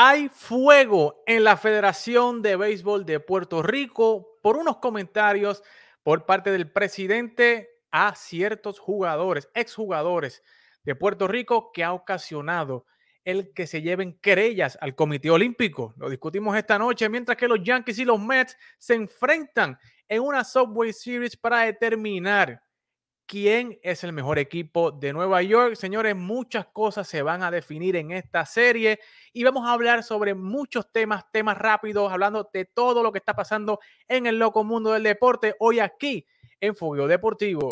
Hay fuego en la Federación de Béisbol de Puerto Rico por unos comentarios por parte del presidente a ciertos jugadores, exjugadores de Puerto Rico, que ha ocasionado el que se lleven querellas al Comité Olímpico. Lo discutimos esta noche, mientras que los Yankees y los Mets se enfrentan en una Subway Series para determinar quién es el mejor equipo de Nueva York. Señores, muchas cosas se van a definir en esta serie y vamos a hablar sobre muchos temas, temas rápidos, hablando de todo lo que está pasando en el loco mundo del deporte hoy aquí en Fogueo Deportivo.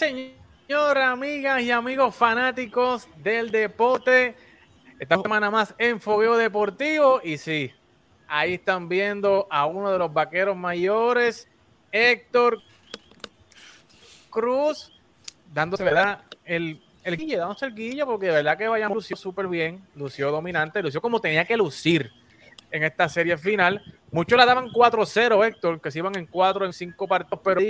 Señor, amigas y amigos fanáticos del deporte. Esta semana más en Fogueo Deportivo. Y sí, ahí están viendo a uno de los vaqueros mayores, Héctor Cruz, dándose, ¿verdad? El, el guille, dándose el guille, porque de verdad que vayan lució súper bien, lució dominante, lució como tenía que lucir en esta serie final. Muchos la daban 4-0, Héctor, que se iban en 4 en 5 partidos, pero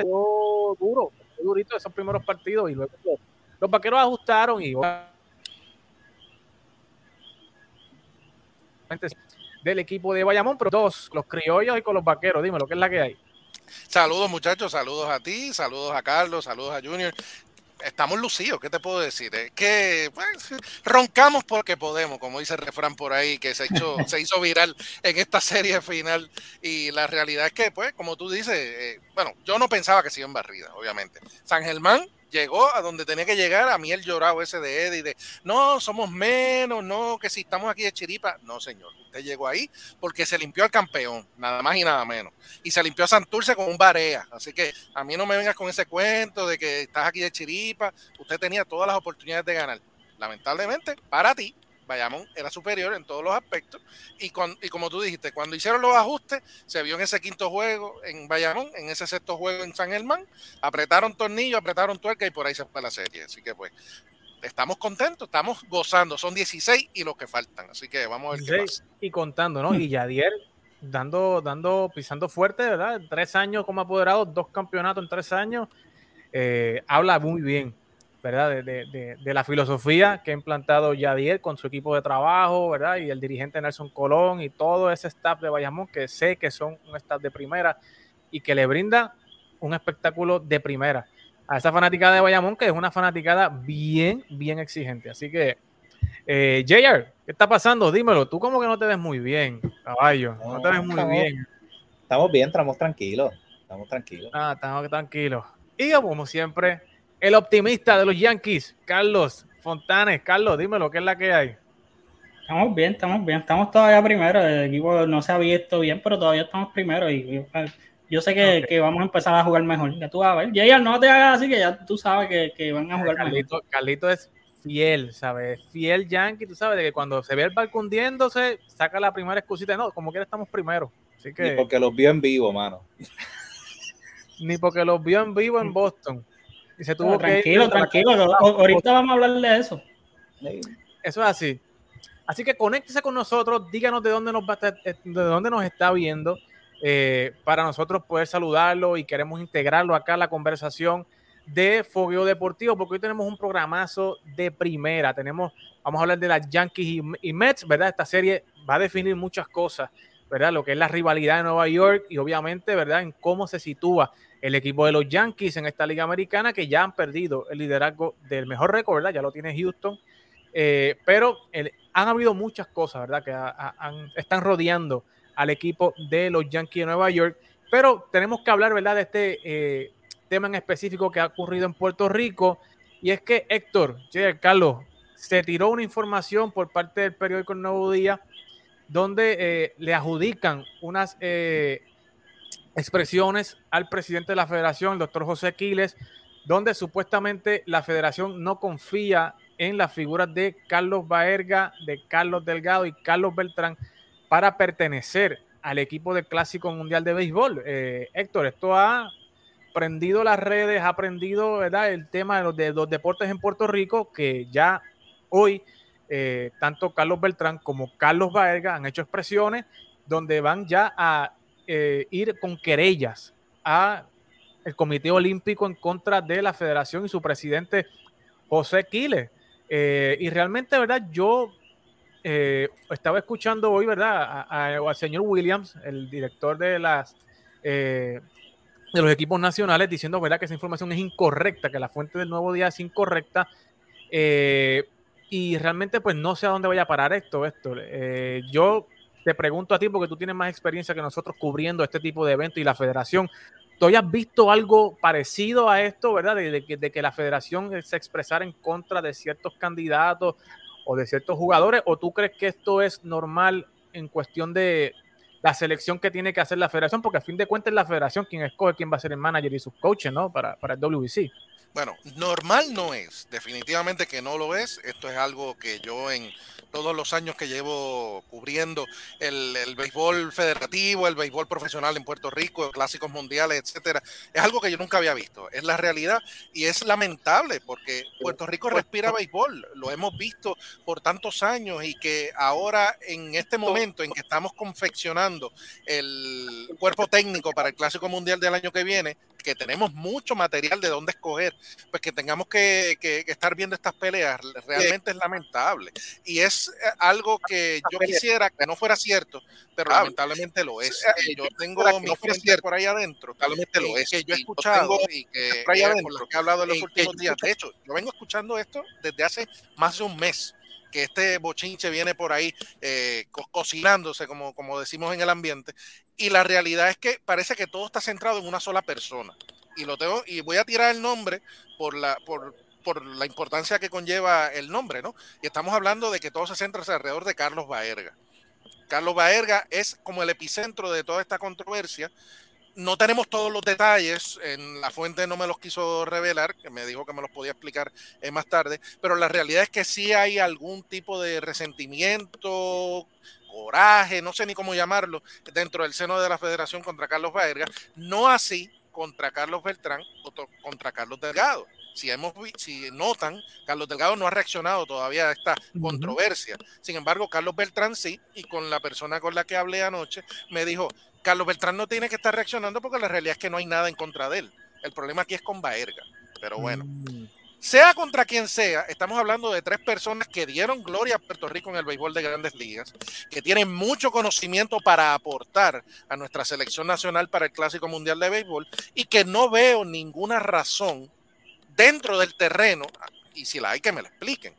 Edile duro, durito esos primeros partidos y luego los, vaqueros ajustaron y del equipo de Bayamón, pero dos, los criollos y con los vaqueros, dime lo que es la que hay. Saludos muchachos, saludos a ti, saludos a Carlos, saludos a Junior estamos lucidos, ¿qué te puedo decir? Es que pues, roncamos porque podemos, como dice el refrán por ahí, que se, hecho, se hizo viral en esta serie final. Y la realidad es que, pues, como tú dices, eh, bueno, yo no pensaba que se iban barrida, obviamente. San Germán llegó a donde tenía que llegar, a mí el llorado ese de Eddie, de no, somos menos, no, que si estamos aquí de chiripa, no señor, usted llegó ahí porque se limpió al campeón, nada más y nada menos, y se limpió a Santurce con un barea, así que a mí no me vengas con ese cuento de que estás aquí de chiripa, usted tenía todas las oportunidades de ganar, lamentablemente, para ti, Bayamón era superior en todos los aspectos. Y, y como tú dijiste, cuando hicieron los ajustes, se vio en ese quinto juego en Bayamón, en ese sexto juego en San Germán, apretaron tornillo, apretaron tuerca y por ahí se fue la serie. Así que pues estamos contentos, estamos gozando. Son 16 y los que faltan. Así que vamos a ver qué pasa. Y contando, ¿no? Y Yadier dando, dando, pisando fuerte, ¿verdad? Tres años como apoderado, dos campeonatos en tres años. Eh, habla muy bien ¿verdad? De, la filosofía que ha implantado Yadier con su equipo de trabajo, ¿verdad? Y el dirigente Nelson Colón y todo ese staff de Bayamón que sé que son un staff de primera y que le brinda un espectáculo de primera a esa fanática de Bayamón que es una fanaticada bien, bien exigente. Así que, eh, JR, ¿qué está pasando? Dímelo, tú como que no te ves muy bien, caballo, no, te ves muy bien. Estamos bien, estamos tranquilos, estamos tranquilos. Ah, estamos tranquilos. Y como siempre, el optimista de los Yankees, Carlos Fontanes. Carlos, dime lo que es la que hay. Estamos bien, estamos bien, estamos todavía primero. El equipo no se ha visto bien, pero todavía estamos primero. Y, yo sé que, vamos a empezar a jugar mejor. Ya tú vas a ver. Jayar, no te hagas así que ya tú sabes que, van a jugar mejor. Carlito es fiel, ¿sabes? Fiel Yankee, tú sabes, de que cuando se ve el barco hundiéndose, saca la primera excusita. No, como quiera estamos primero. Así que... Ni porque los vio en vivo, mano. Ni porque los vio en vivo en Boston tranquilo, tranquilo. Ahorita vamos a hablar de eso. Eso es así. Así que conéctese con nosotros, díganos de dónde nos, va eh, de dónde nos está viendo eh, para nosotros poder saludarlo y queremos integrarlo acá a la conversación de Fogueo Deportivo, porque hoy tenemos un programazo de primera. Tenemos, vamos a hablar de las Yankees y, y Mets, ¿verdad? Esta serie va a definir muchas cosas, ¿verdad? Lo que es la rivalidad de Nueva York y obviamente, ¿verdad? En cómo se sitúa el equipo de los Yankees en esta liga americana que ya han perdido el liderazgo del mejor récord, ¿verdad? Ya lo tiene Houston. Eh, pero han habido muchas cosas, ¿verdad? Que están rodeando al equipo de los Yankees de Nueva York. Pero tenemos que hablar, ¿verdad? De este eh, tema en específico que ha ocurrido en Puerto Rico. Y es que Héctor, Carlos, se tiró una información por parte del periódico El Nuevo Día donde eh, le adjudican unas expresiones al presidente de la federación, el doctor José Quiles, donde supuestamente la federación no confía en las figuras de Carlos Baerga, de Carlos Delgado y Carlos Beltrán para pertenecer al equipo del Clásico Mundial de Béisbol. Eh, Héctor, esto ha prendido las redes, ha prendido ¿verdad? el tema de los, de los deportes en Puerto Rico, que ya hoy eh, tanto Carlos Beltrán como Carlos Baerga han hecho expresiones donde van ya a eh, ir con querellas a el Comité Olímpico en contra de la federación y su presidente José Quiles. Eh, y realmente, ¿verdad? Yo eh, estaba escuchando hoy, ¿verdad? al señor Williams, el director de las de los equipos nacionales, diciendo, ¿verdad? Que esa información es incorrecta, que la fuente del nuevo día es incorrecta. y realmente, pues no sé a dónde vaya a parar esto, esto. yo te pregunto a ti, porque tú tienes más experiencia que nosotros cubriendo este tipo de eventos y la federación. ¿Tú hayas visto algo parecido a esto, verdad? De, que, la federación se expresara en contra de ciertos candidatos o de ciertos jugadores, o tú crees que esto es normal en cuestión de la selección que tiene que hacer la federación, porque a fin de cuentas es la federación quien escoge quién va a ser el manager y sus coaches, ¿no? Para, para el WBC. Bueno, normal no es, definitivamente que no lo es. Esto es algo que yo en todos los años que llevo cubriendo el, el, béisbol federativo, el béisbol profesional en Puerto Rico, clásicos mundiales, etcétera, es algo que yo nunca había visto. Es la realidad y es lamentable porque Puerto Rico respira béisbol, lo hemos visto por tantos años y que ahora en este momento en que estamos confeccionando el cuerpo técnico para el clásico mundial del año que viene, que tenemos mucho material de dónde escoger, pues que tengamos que, estar viendo estas peleas realmente es lamentable. Y es eh, algo que yo quisiera que no fuera cierto, pero lamentablemente lo es. Eh, yo tengo mi por ahí adentro, lamentablemente lo es. Que yo he escuchado y que, que he hablado en los últimos días. De hecho, yo vengo escuchando esto desde hace más de un mes que este bochinche viene por ahí eh, cocinándose, como, como decimos en el ambiente, y la realidad es que parece que todo está centrado en una sola persona. Y lo tengo, y voy a tirar el nombre por la, por, por la importancia que conlleva el nombre, ¿no? Y estamos hablando de que todo se centra alrededor de Carlos Baerga. Carlos Baerga es como el epicentro de toda esta controversia no tenemos todos los detalles, en la fuente no me los quiso revelar, que me dijo que me los podía explicar eh, más tarde, pero la realidad es que sí hay algún tipo de resentimiento, coraje, no sé ni cómo llamarlo, dentro del seno de la federación contra Carlos Baerga, no así contra Carlos Beltrán o contra Carlos Delgado. Si, hemos, si notan, Carlos Delgado no ha reaccionado todavía a esta controversia. Sin embargo, Carlos Beltrán sí, y con la persona con la que hablé anoche, me dijo, Carlos Beltrán no tiene que estar reaccionando porque la realidad es que no hay nada en contra de él. El problema aquí es con Baerga. Pero bueno, mm. Sea contra quien sea, estamos hablando de tres personas que dieron gloria a Puerto Rico en el béisbol de grandes ligas, que tienen mucho conocimiento para aportar a nuestra selección nacional para el Clásico Mundial de Béisbol y que no veo ninguna razón dentro del terreno, y si la hay que me la expliquen,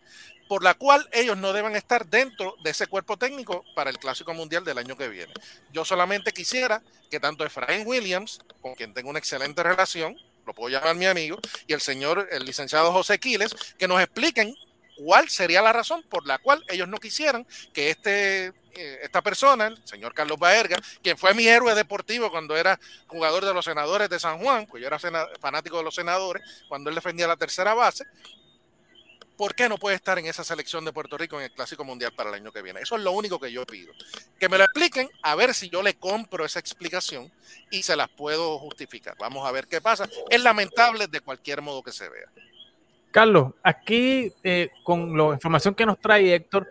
por la cual ellos no deben estar dentro de ese cuerpo técnico para el Clásico Mundial del año que viene. Yo solamente quisiera que tanto Efraín Williams, con quien tengo una excelente relación, lo puedo llamar mi amigo, y el señor, el licenciado José Quiles, que nos expliquen cuál sería la razón por la cual ellos no quisieran que este, eh, esta persona, el señor Carlos Baerga, quien fue mi héroe deportivo cuando era jugador de los senadores de San Juan, pues yo era fanático de los senadores, cuando él defendía la tercera base, ¿por qué no puede estar en esa selección de Puerto Rico en el Clásico Mundial para el año que viene? Eso es lo único que yo pido. Que me lo expliquen, a ver si yo le compro esa explicación y se las puedo justificar. Vamos a ver qué pasa. Es lamentable de cualquier modo que se vea. Carlos, aquí eh, con la información que nos trae Héctor,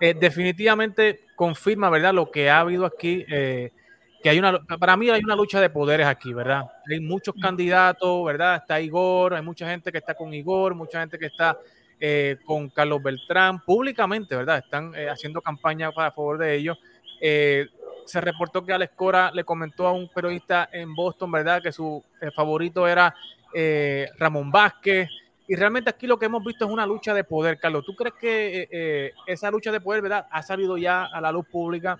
eh, definitivamente confirma, ¿verdad? Lo que ha habido aquí, eh, que hay una, para mí hay una lucha de poderes aquí, ¿verdad? Hay muchos candidatos, ¿verdad? Está Igor, hay mucha gente que está con Igor, mucha gente que está eh, con Carlos Beltrán públicamente, ¿verdad? Están eh, haciendo campaña a favor de ellos. Eh, se reportó que Alex Cora le comentó a un periodista en Boston, ¿verdad? Que su favorito era Ramón Vázquez. Y realmente aquí lo que hemos visto es una lucha de poder, Carlos. ¿Tú crees que esa lucha de poder, ¿verdad? Ha salido ya a la luz pública.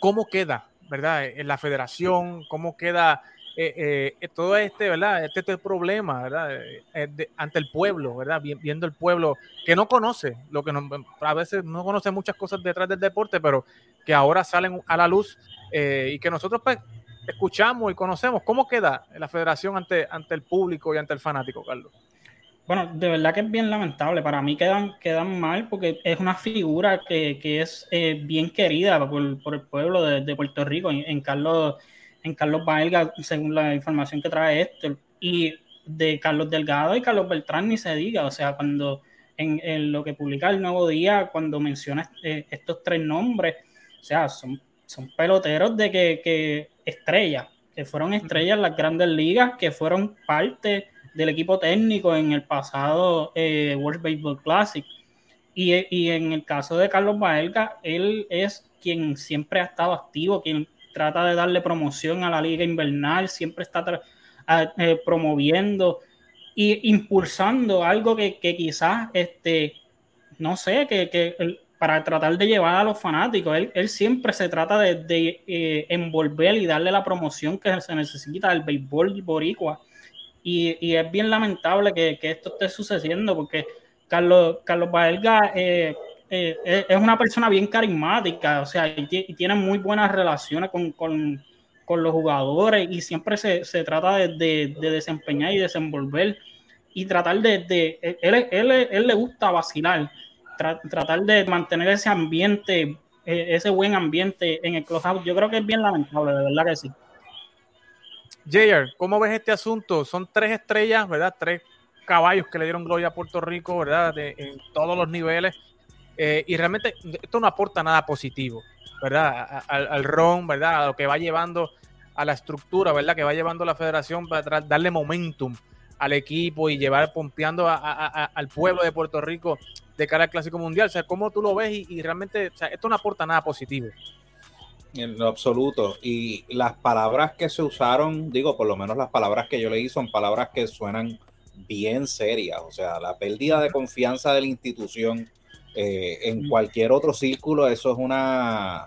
¿Cómo queda, ¿verdad? En la federación, ¿cómo queda eh, eh, todo este, ¿verdad? Este, este problema, ¿verdad? Eh, ante el pueblo, ¿verdad? Viendo el pueblo que no conoce, lo que a veces no conoce muchas cosas detrás del deporte, pero que ahora salen a la luz y que nosotros pues, escuchamos y conocemos. ¿Cómo queda la federación ante, ante el público y ante el fanático, Carlos? Bueno, de verdad que es bien lamentable. Para mí quedan, quedan mal porque es una figura que, es eh, bien querida por, el pueblo de, Puerto Rico, en, Carlos en Carlos Baelga, según la información que trae esto. Y de Carlos Delgado y Carlos Beltrán ni se diga. O sea, cuando en, lo que publica el Nuevo Día, cuando menciona eh, estos tres nombres, o sea, son, son peloteros de que, que estrellas, que fueron estrellas en las grandes ligas, que fueron parte del equipo técnico en el pasado eh, World Baseball Classic. Y, en el caso de Carlos Baelga, él es quien siempre ha estado activo, quien trata de darle promoción a la liga invernal, siempre está eh, promoviendo e impulsando algo que, quizás, este, no sé, que, para tratar de llevar a los fanáticos, él, siempre se trata de, eh, envolver y darle la promoción que se necesita al béisbol boricua. Y, es bien lamentable que, esto esté sucediendo porque Carlos, Carlos Baelga eh, eh, es una persona bien carismática, o sea, y, tiene muy buenas relaciones con, los jugadores y siempre se, trata de, desempeñar y desenvolver y tratar de, él, él, le gusta vacilar, tratar de mantener ese ambiente, eh, ese buen ambiente en el clubhouse. Yo creo que es bien lamentable, de verdad que sí. Jayer, ¿cómo ves este asunto? Son tres estrellas, ¿verdad? Tres caballos que le dieron gloria a Puerto Rico, ¿verdad? en todos los niveles. Eh, y realmente esto no aporta nada positivo, ¿verdad? Al, RON, ¿verdad? A lo que va llevando a la estructura, ¿verdad? Que va llevando la federación para darle momentum al equipo y llevar pompeando al pueblo de Puerto Rico de cara al Clásico Mundial. O sea, ¿cómo tú lo ves? Y, realmente, esto no aporta nada positivo en lo absoluto. Y las palabras que se usaron, digo, por lo menos las palabras que yo leí son palabras que suenan bien serias. O sea, la pérdida de confianza de la institución eh, en cualquier otro círculo, eso es una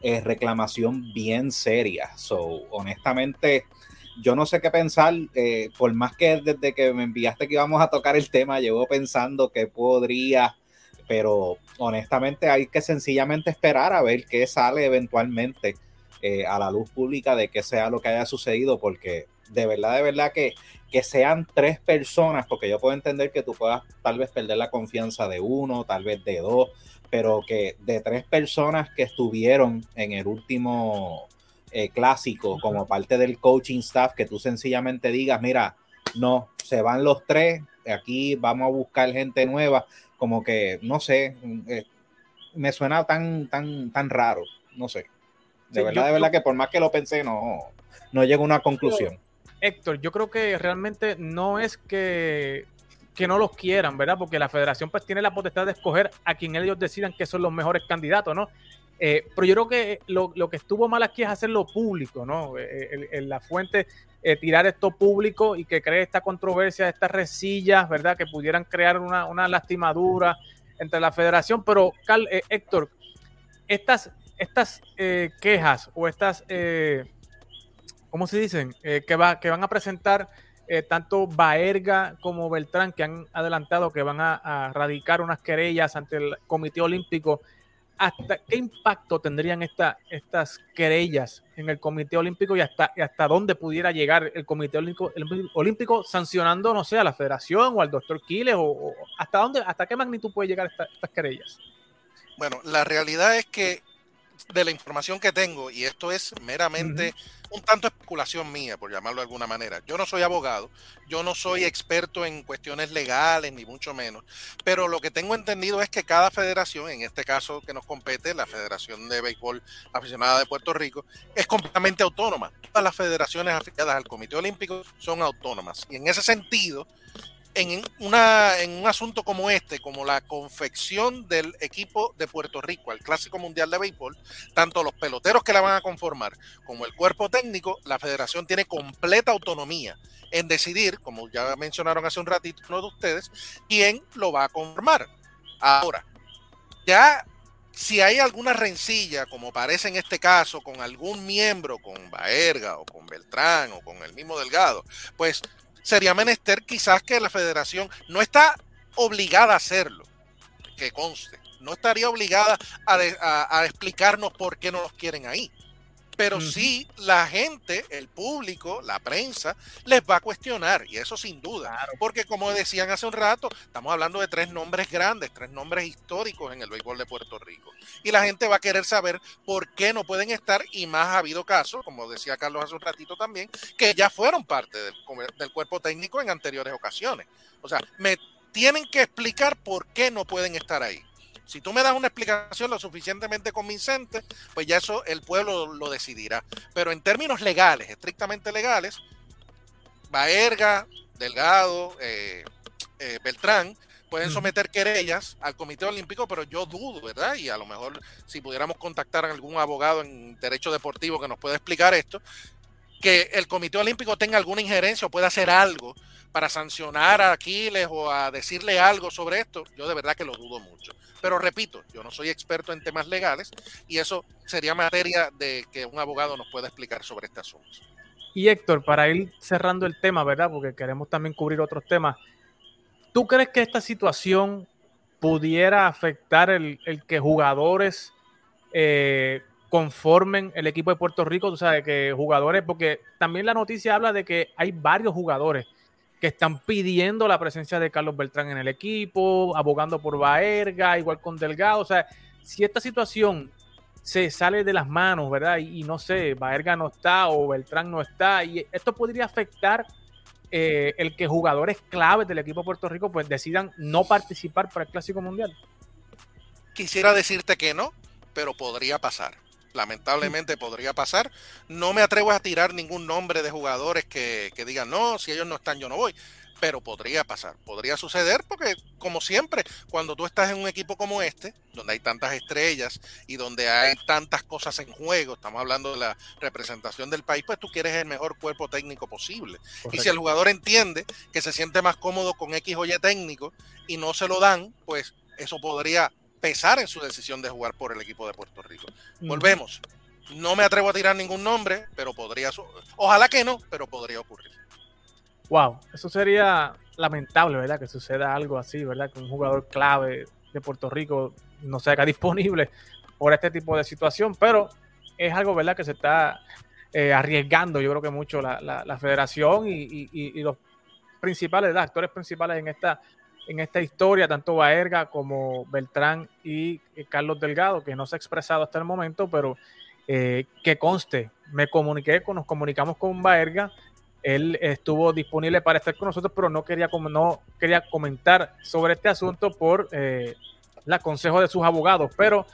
eh, reclamación bien seria. So, honestamente, yo no sé qué pensar. Eh, por más que desde que me enviaste que íbamos a tocar el tema, llevo pensando que podría pero honestamente hay que sencillamente esperar a ver qué sale eventualmente eh, a la luz pública de qué sea lo que haya sucedido, porque de verdad, de verdad que, que sean tres personas, porque yo puedo entender que tú puedas tal vez perder la confianza de uno, tal vez de dos, pero que de tres personas que estuvieron en el último eh, clásico como parte del coaching staff, que tú sencillamente digas, mira, no, se van los tres, aquí vamos a buscar gente nueva, como que, no sé, eh, me suena tan, tan, tan raro, no sé. De verdad, de verdad que por más que lo pensé, no, no llego a una conclusión. Héctor, yo creo que realmente no es que, que no los quieran, ¿verdad? Porque la federación pues tiene la potestad de escoger a quien ellos decidan que son los mejores candidatos, ¿no? Eh, pero yo creo que lo, que estuvo mal aquí es hacerlo público, ¿no? En eh, la fuente, tirar esto público y que cree esta controversia, estas resillas, ¿verdad? Que pudieran crear una, lastimadura entre la federación. Pero, eh, Héctor, estas, estas quejas o estas, ¿cómo se dicen? que, va, que van a presentar tanto Baerga como Beltrán, que han adelantado que van a, radicar unas querellas ante el Comité Olímpico hasta qué impacto tendrían estas querellas en el Comité Olímpico y hasta, hasta dónde pudiera llegar el Comité Olímpico, sancionando, no sé, a la federación o al doctor Quiles o, hasta hasta qué magnitud puede llegar estas querellas. Bueno, la realidad es que de la información que tengo, y esto es meramente un tanto especulación mía, por llamarlo de alguna manera. Yo no soy abogado, yo no soy experto en cuestiones legales, ni mucho menos, pero lo que tengo entendido es que cada federación, en este caso que nos compete, la Federación de Béisbol Aficionada de Puerto Rico, es completamente autónoma. Todas las federaciones afiliadas al Comité Olímpico son autónomas. Y en ese sentido, en, un asunto como este, como la confección del equipo de Puerto Rico al Clásico Mundial de Béisbol, tanto los peloteros que la van a conformar como el cuerpo técnico, la federación tiene completa autonomía en decidir, como ya mencionaron hace un ratito uno de ustedes, quién lo va a conformar. Ahora, ya si hay alguna rencilla, como parece en este caso, con algún miembro, con Baerga o con Beltrán o con el mismo Delgado, pues sería menester quizás que la federación no está obligada a hacerlo, que conste, no estaría obligada a, explicarnos por qué no los quieren ahí. Pero sí la gente, el público, la prensa, les va a cuestionar, y eso sin duda, porque como decían hace un rato, estamos hablando de tres nombres grandes, tres nombres históricos en el béisbol de Puerto Rico, y la gente va a querer saber por qué no pueden estar, y más ha habido casos, como decía Carlos hace un ratito también, que ya fueron parte del, del cuerpo técnico en anteriores ocasiones. O sea, me tienen que explicar por qué no pueden estar ahí. Si tú me das una explicación lo suficientemente convincente, pues ya eso el pueblo lo decidirá. Pero en términos legales, estrictamente legales, Baerga, Delgado, eh, eh, Beltrán, pueden someter querellas al Comité Olímpico, pero yo dudo, ¿verdad? Y a lo mejor si pudiéramos contactar a algún abogado en derecho deportivo que nos pueda explicar esto, que el Comité Olímpico tenga alguna injerencia o pueda hacer algo para sancionar a Aquiles o a decirle algo sobre esto, yo de verdad que lo dudo mucho. Pero repito, yo no soy experto en temas legales y eso sería materia de que un abogado nos pueda explicar sobre este asunto. Y Héctor, para ir cerrando el tema, ¿verdad? Porque queremos también cubrir otros temas. ¿Tú crees que esta situación pudiera afectar el, que jugadores eh, conformen el equipo de Puerto Rico? Tú sabes que jugadores, porque también la noticia habla de que hay varios jugadores que están pidiendo la presencia de Carlos Beltrán en el equipo, abogando por Baerga, igual con Delgado. O sea, si esta situación se sale de las manos, ¿verdad? Y, no sé, Baerga no está o Beltrán no está, y esto podría afectar eh, el que jugadores claves del equipo de Puerto Rico pues decidan no participar para el Clásico Mundial. Quisiera decirte que no, pero podría pasar lamentablemente podría pasar. No me atrevo a tirar ningún nombre de jugadores que, digan, no, si ellos no están, yo no voy. Pero podría pasar, podría suceder porque, como siempre, cuando tú estás en un equipo como este, donde hay tantas estrellas y donde hay tantas cosas en juego, estamos hablando de la representación del país, pues tú quieres el mejor cuerpo técnico posible. Y si el jugador entiende que se siente más cómodo con X o Y técnico y no se lo dan, pues eso podría pesar en su decisión de jugar por el equipo de Puerto Rico. Volvemos. No me atrevo a tirar ningún nombre, pero podría. Ojalá que no, pero podría ocurrir. Wow, eso sería lamentable, ¿verdad? Que suceda algo así, ¿verdad? Que un jugador clave de Puerto Rico no se haga disponible por este tipo de situación, pero es algo, ¿verdad? Que se está eh, arriesgando, yo creo que mucho la, federación y, los principales, actores principales en esta en esta historia, tanto Baerga como Beltrán y eh, Carlos Delgado, que no se ha expresado hasta el momento, pero eh, que conste, me comuniqué, nos comunicamos con Baerga, él estuvo disponible para estar con nosotros, pero no quería, no quería comentar sobre este asunto por eh, el consejo de sus abogados, pero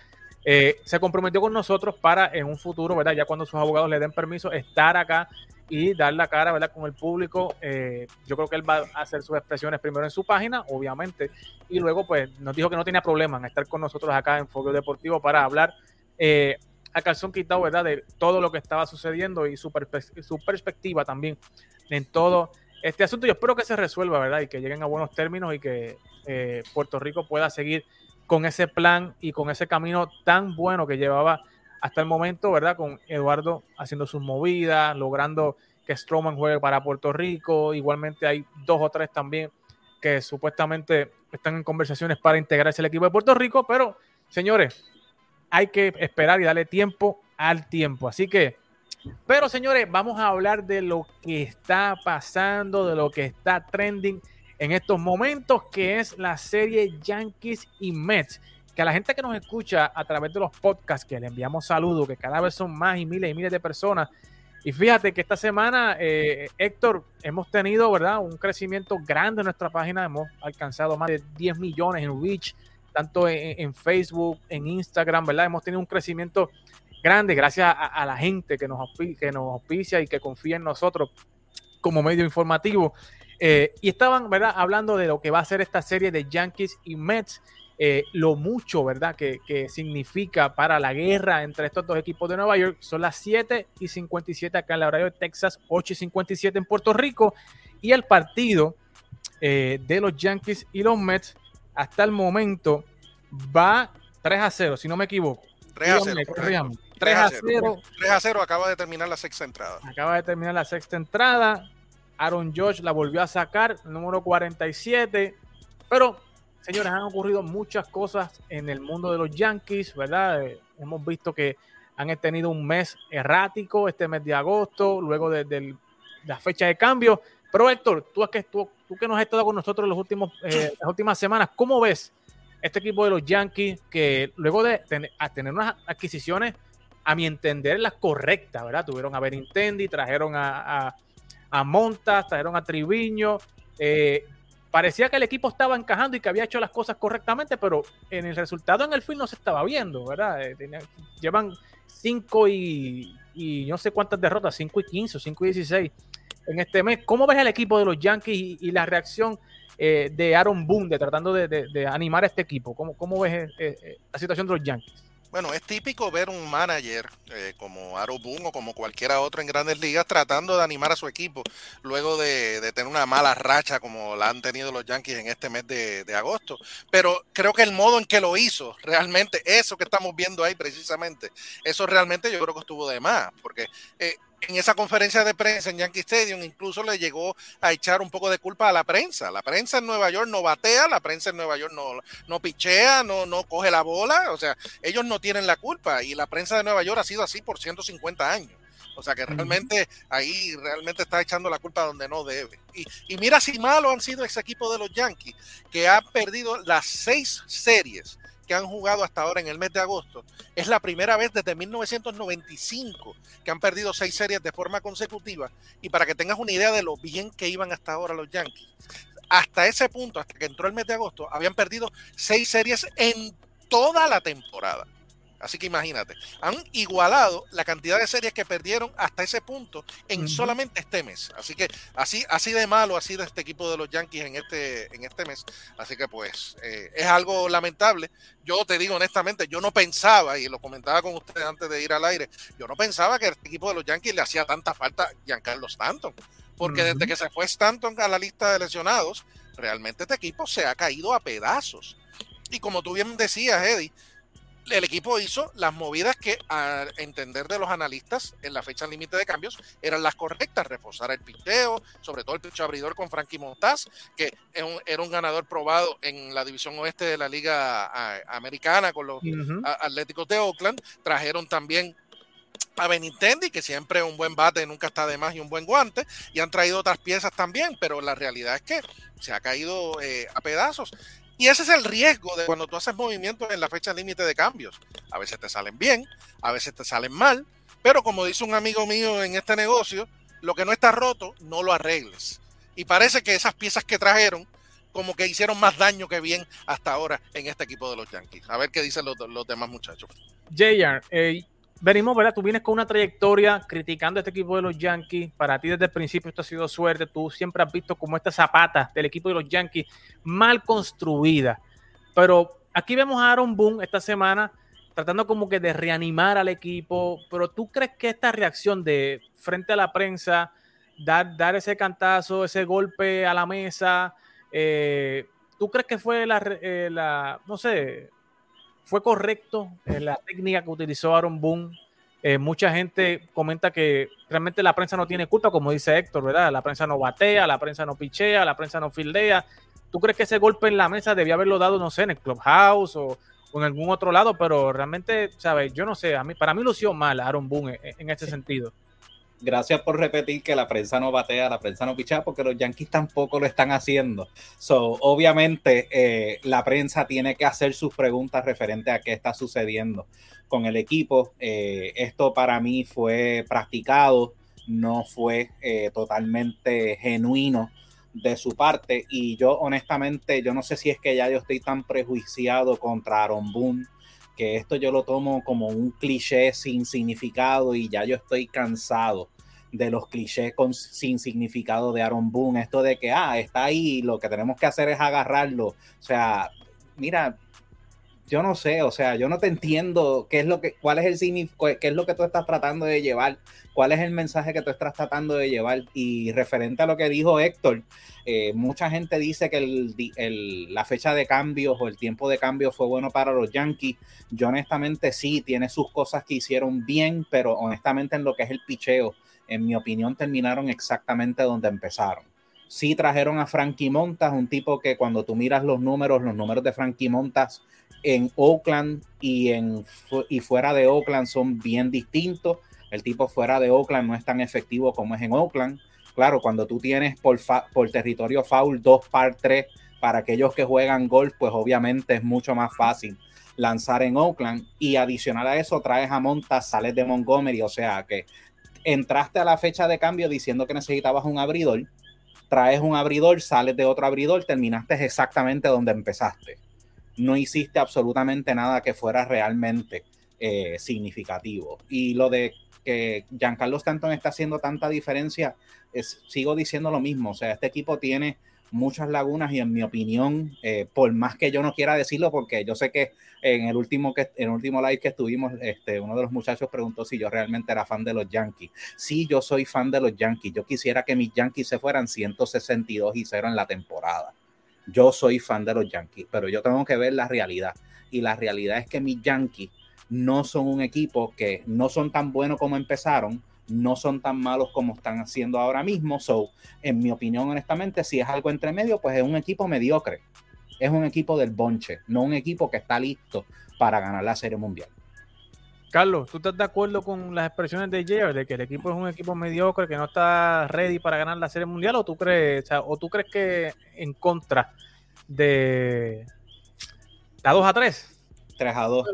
se comprometió con nosotros para en un futuro, ¿verdad? Ya cuando sus abogados le den permiso, estar acá y dar la cara, ¿verdad? Con el público. Eh, yo creo que él va a hacer sus expresiones primero en su página, obviamente, y luego pues nos dijo que no tenía problema en estar con nosotros acá en Fogio Deportivo para hablar eh, a calzón quitado, ¿verdad? De todo lo que estaba sucediendo y su, su perspectiva también en todo este asunto. Yo espero que se resuelva, ¿verdad? Y que lleguen a buenos términos y que eh, Puerto Rico pueda seguir con ese plan y con ese camino tan bueno que llevaba hasta el momento, ¿verdad? Con Eduardo haciendo sus movidas, logrando que Stroman juegue para Puerto Rico. Igualmente hay dos o tres también que supuestamente están en conversaciones para integrarse al equipo de Puerto Rico, pero señores, hay que esperar y darle tiempo al tiempo. Así que, pero señores, vamos a hablar de lo que está pasando, de lo que está trending en estos momentos, que es la serie Yankees y Mets que a la gente que nos escucha a través de los podcasts, que le enviamos saludos, que cada vez son más y miles y miles de personas. Y fíjate que esta semana, eh, Héctor, hemos tenido, ¿verdad? Un crecimiento grande en nuestra página. Hemos alcanzado más de 10 millones en reach, tanto en, Facebook, en Instagram, ¿verdad? Hemos tenido un crecimiento grande gracias a, la gente que nos, que nos auspicia y que confía en nosotros como medio informativo. Eh, y estaban, ¿verdad? Hablando de lo que va a ser esta serie de Yankees y Mets. Eh, lo mucho, ¿verdad?, que, significa para la guerra entre estos dos equipos de Nueva York. Son las 7 y 57 acá en la horario de Texas, 8 y 57 en Puerto Rico. Y el partido eh, de los Yankees y los Mets hasta el momento va 3 a 0, si no me equivoco. 3 a 0. 3 a 0. 3 a 0 acaba de terminar la sexta entrada. Acaba de terminar la sexta entrada. Aaron George la volvió a sacar, número 47. Pero Señores, han ocurrido muchas cosas en el mundo de los Yankees, ¿verdad? Eh, hemos visto que han tenido un mes errático, este mes de agosto, luego de, la fecha de cambio. Pero Héctor, tú, que, tú, tú que nos has estado con nosotros los últimos, eh, las últimas semanas, ¿cómo ves este equipo de los Yankees que luego de tener, unas adquisiciones, a mi entender, las correctas, ¿verdad? Tuvieron a Benintendi, trajeron a, a, Montas, trajeron a Triviño. Eh, parecía que el equipo estaba encajando y que había hecho las cosas correctamente, pero en el resultado en el fin no se estaba viendo, ¿verdad? Eh, llevan 5 y, no sé cuántas derrotas, 5 y 15 o 5 y 16 en este mes. ¿Cómo ves el equipo de los Yankees y, la reacción eh, de Aaron Boone tratando de, animar a este equipo? ¿Cómo, cómo ves la situación de los Yankees? Bueno, es típico ver un manager eh, como Aro Boone o como cualquiera otro en grandes ligas tratando de animar a su equipo luego de, tener una mala racha como la han tenido los Yankees en este mes de, agosto. Pero creo que el modo en que lo hizo, realmente, eso que estamos viendo ahí precisamente, eso realmente yo creo que estuvo de más, porque eh, en esa conferencia de prensa en Yankee Stadium incluso le llegó a echar un poco de culpa a la prensa. La prensa en Nueva York no batea, la prensa en Nueva York no, no pichea, no, no coge la bola, o sea, ellos no tienen la culpa y la prensa de Nueva York ha sido así por 150 años. O sea que realmente ahí realmente está echando la culpa donde no debe. Y, y mira si malo han sido ese equipo de los Yankees, que ha perdido las seis series que han jugado hasta ahora en el mes de agosto. Es la primera vez desde 1995 que han perdido seis series de forma consecutiva. Y para que tengas una idea de lo bien que iban hasta ahora los Yankees, hasta ese punto, hasta que entró el mes de agosto, habían perdido seis series en toda la temporada. Así que imagínate, han igualado la cantidad de series que perdieron hasta ese punto en solamente este mes. Así que así, así de malo ha sido este equipo de los Yankees en este, en este mes. Así que pues eh, es algo lamentable. Yo te digo honestamente, yo no pensaba, y lo comentaba con ustedes antes de ir al aire, yo no pensaba que este equipo de los Yankees le hacía tanta falta a Giancarlo Stanton. Porque desde que se fue Stanton a la lista de lesionados, realmente este equipo se ha caído a pedazos. Y como tú bien decías, Eddie, el equipo hizo las movidas que, a entender de los analistas, en la fecha límite de cambios, eran las correctas. Reforzar el piteo, sobre todo el picho abridor con Frankie Montaz, que era un ganador probado en la división oeste de la Liga Americana con los Atléticos de Oakland. Trajeron también a Benintendi, que siempre un buen bate nunca está de más y un buen guante, y han traído otras piezas también, pero la realidad es que se ha caído eh, a pedazos. Y ese es el riesgo de cuando tú haces movimientos en la fecha límite de cambios. A veces te salen bien, a veces te salen mal, pero como dice un amigo mío en este negocio, lo que no está roto, no lo arregles. Y parece que esas piezas que trajeron, como que hicieron más daño que bien hasta ahora en este equipo de los Yankees. A ver qué dicen los, los demás muchachos. JR, eh, venimos, ¿verdad? Tú vienes con una trayectoria criticando a este equipo de los Yankees. Para ti desde el principio esto ha sido suerte. Tú siempre has visto como esta zapata del equipo de los Yankees mal construida. Pero aquí vemos a Aaron Boone esta semana tratando como que de reanimar al equipo. Pero tú crees que esta reacción de frente a la prensa, dar, dar ese cantazo, ese golpe a la mesa, eh, ¿tú crees que fue la, eh, la no sé, fue correcto en la técnica que utilizó Aaron Boone. Eh, mucha gente comenta que realmente la prensa no tiene culpa, como dice Héctor, ¿verdad? La prensa no batea, la prensa no pichea, la prensa no fildea. ¿Tú crees que ese golpe en la mesa debía haberlo dado, no sé, en el clubhouse o, en algún otro lado? Pero realmente, ¿sabes? Yo no sé, a mí, para mí lució mal Aaron Boone en, en ese sentido gracias por repetir que la prensa no batea, la prensa no picha, porque los Yankees tampoco lo están haciendo. So, obviamente, eh, la prensa tiene que hacer sus preguntas referente a qué está sucediendo con el equipo. Eh, esto para mí fue practicado, no fue eh, totalmente genuino de su parte. Y yo, honestamente, yo no sé si es que ya yo estoy tan prejuiciado contra Aaron Boone que esto yo lo tomo como un cliché sin significado y ya yo estoy cansado de los clichés con, sin significado de Aaron Boone, esto de que, ah, está ahí, lo que tenemos que hacer es agarrarlo. O sea, mira, yo no sé, o sea, yo no te entiendo qué es lo que, cuál es el qué es lo que tú estás tratando de llevar, cuál es el mensaje que tú estás tratando de llevar. Y referente a lo que dijo Héctor, eh, mucha gente dice que el, la fecha de cambios o el tiempo de cambio fue bueno para los Yankees. Yo honestamente sí, tiene sus cosas que hicieron bien, pero honestamente en lo que es el picheo, en mi opinión, terminaron exactamente donde empezaron sí trajeron a Frankie Montas, un tipo que cuando tú miras los números, los números de Frankie Montas en Oakland y, en, y fuera de Oakland son bien distintos. El tipo fuera de Oakland no es tan efectivo como es en Oakland. Claro, cuando tú tienes por, por territorio foul 2 par 3 para aquellos que juegan golf, pues obviamente es mucho más fácil lanzar en Oakland. Y adicional a eso, traes a Montas, sales de Montgomery, o sea que entraste a la fecha de cambio diciendo que necesitabas un abridor, traes un abridor, sales de otro abridor, terminaste exactamente donde empezaste. No hiciste absolutamente nada que fuera realmente eh, significativo. Y lo de que Giancarlo Stanton está haciendo tanta diferencia, es, sigo diciendo lo mismo. O sea, este equipo tiene muchas lagunas y en mi opinión, eh, por más que yo no quiera decirlo, porque yo sé que en el último que en el último live que estuvimos, este, uno de los muchachos preguntó si yo realmente era fan de los Yankees. Sí, yo soy fan de los Yankees. Yo quisiera que mis Yankees se fueran 162 y 0 en la temporada. Yo soy fan de los Yankees, pero yo tengo que ver la realidad. Y la realidad es que mis Yankees no son un equipo que no son tan buenos como empezaron, no son tan malos como están haciendo ahora mismo. So, en mi opinión, honestamente, si es algo entre medio, pues es un equipo mediocre. Es un equipo del bonche, no un equipo que está listo para ganar la Serie Mundial. Carlos, ¿tú estás de acuerdo con las expresiones de Jair de que el equipo es un equipo mediocre, que no está ready para ganar la Serie Mundial? ¿O tú crees, o, tú crees que en contra de la 2 a 3? 3 a 2.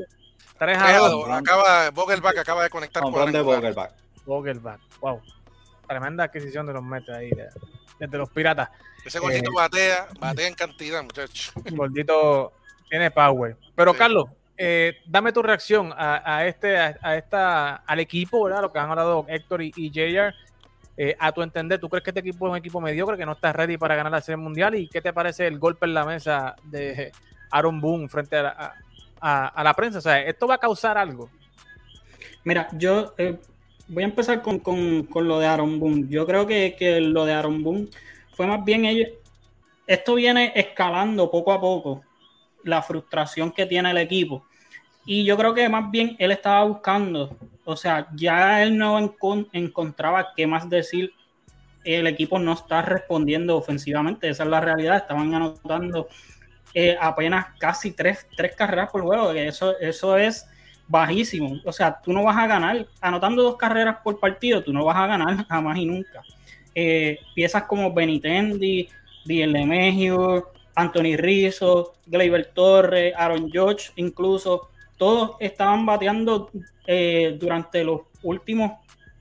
3 a 2. Acaba, Vogelbach acaba de conectar con de Vogelbach. Vogelbach. Wow. Tremenda adquisición de los Mets ahí, desde los Piratas. Ese gordito eh, batea, batea en cantidad, muchachos. Gordito tiene power. Pero Carlos, eh, dame tu reacción a, este, a, esta, al equipo, ¿verdad? Lo que han hablado Héctor y, y JR. Eh, a tu entender, ¿tú crees que este equipo es un equipo mediocre que no está ready para ganar la Serie Mundial? ¿Y qué te parece el golpe en la mesa de Aaron Boone frente a, la prensa? O sea, ¿esto va a causar algo? Mira, yo voy a empezar con, lo de Aaron Boone. Yo creo que, lo de Aaron Boone fue más bien ellos. Esto viene escalando poco a poco la frustración que tiene el equipo. Y yo creo que más bien él estaba buscando, o sea, ya él no encontraba qué más decir. El equipo no está respondiendo ofensivamente, esa es la realidad. Estaban anotando eh, apenas casi tres, tres carreras por juego. Eso, eso es bajísimo. O sea, tú no vas a ganar, anotando dos carreras por partido, tú no vas a ganar jamás y nunca. Eh, piezas como Benitendi, Díaz Lemegio, Anthony Rizzo, Gleyber Torres, Aaron George, incluso, todos estaban bateando eh, durante los últimos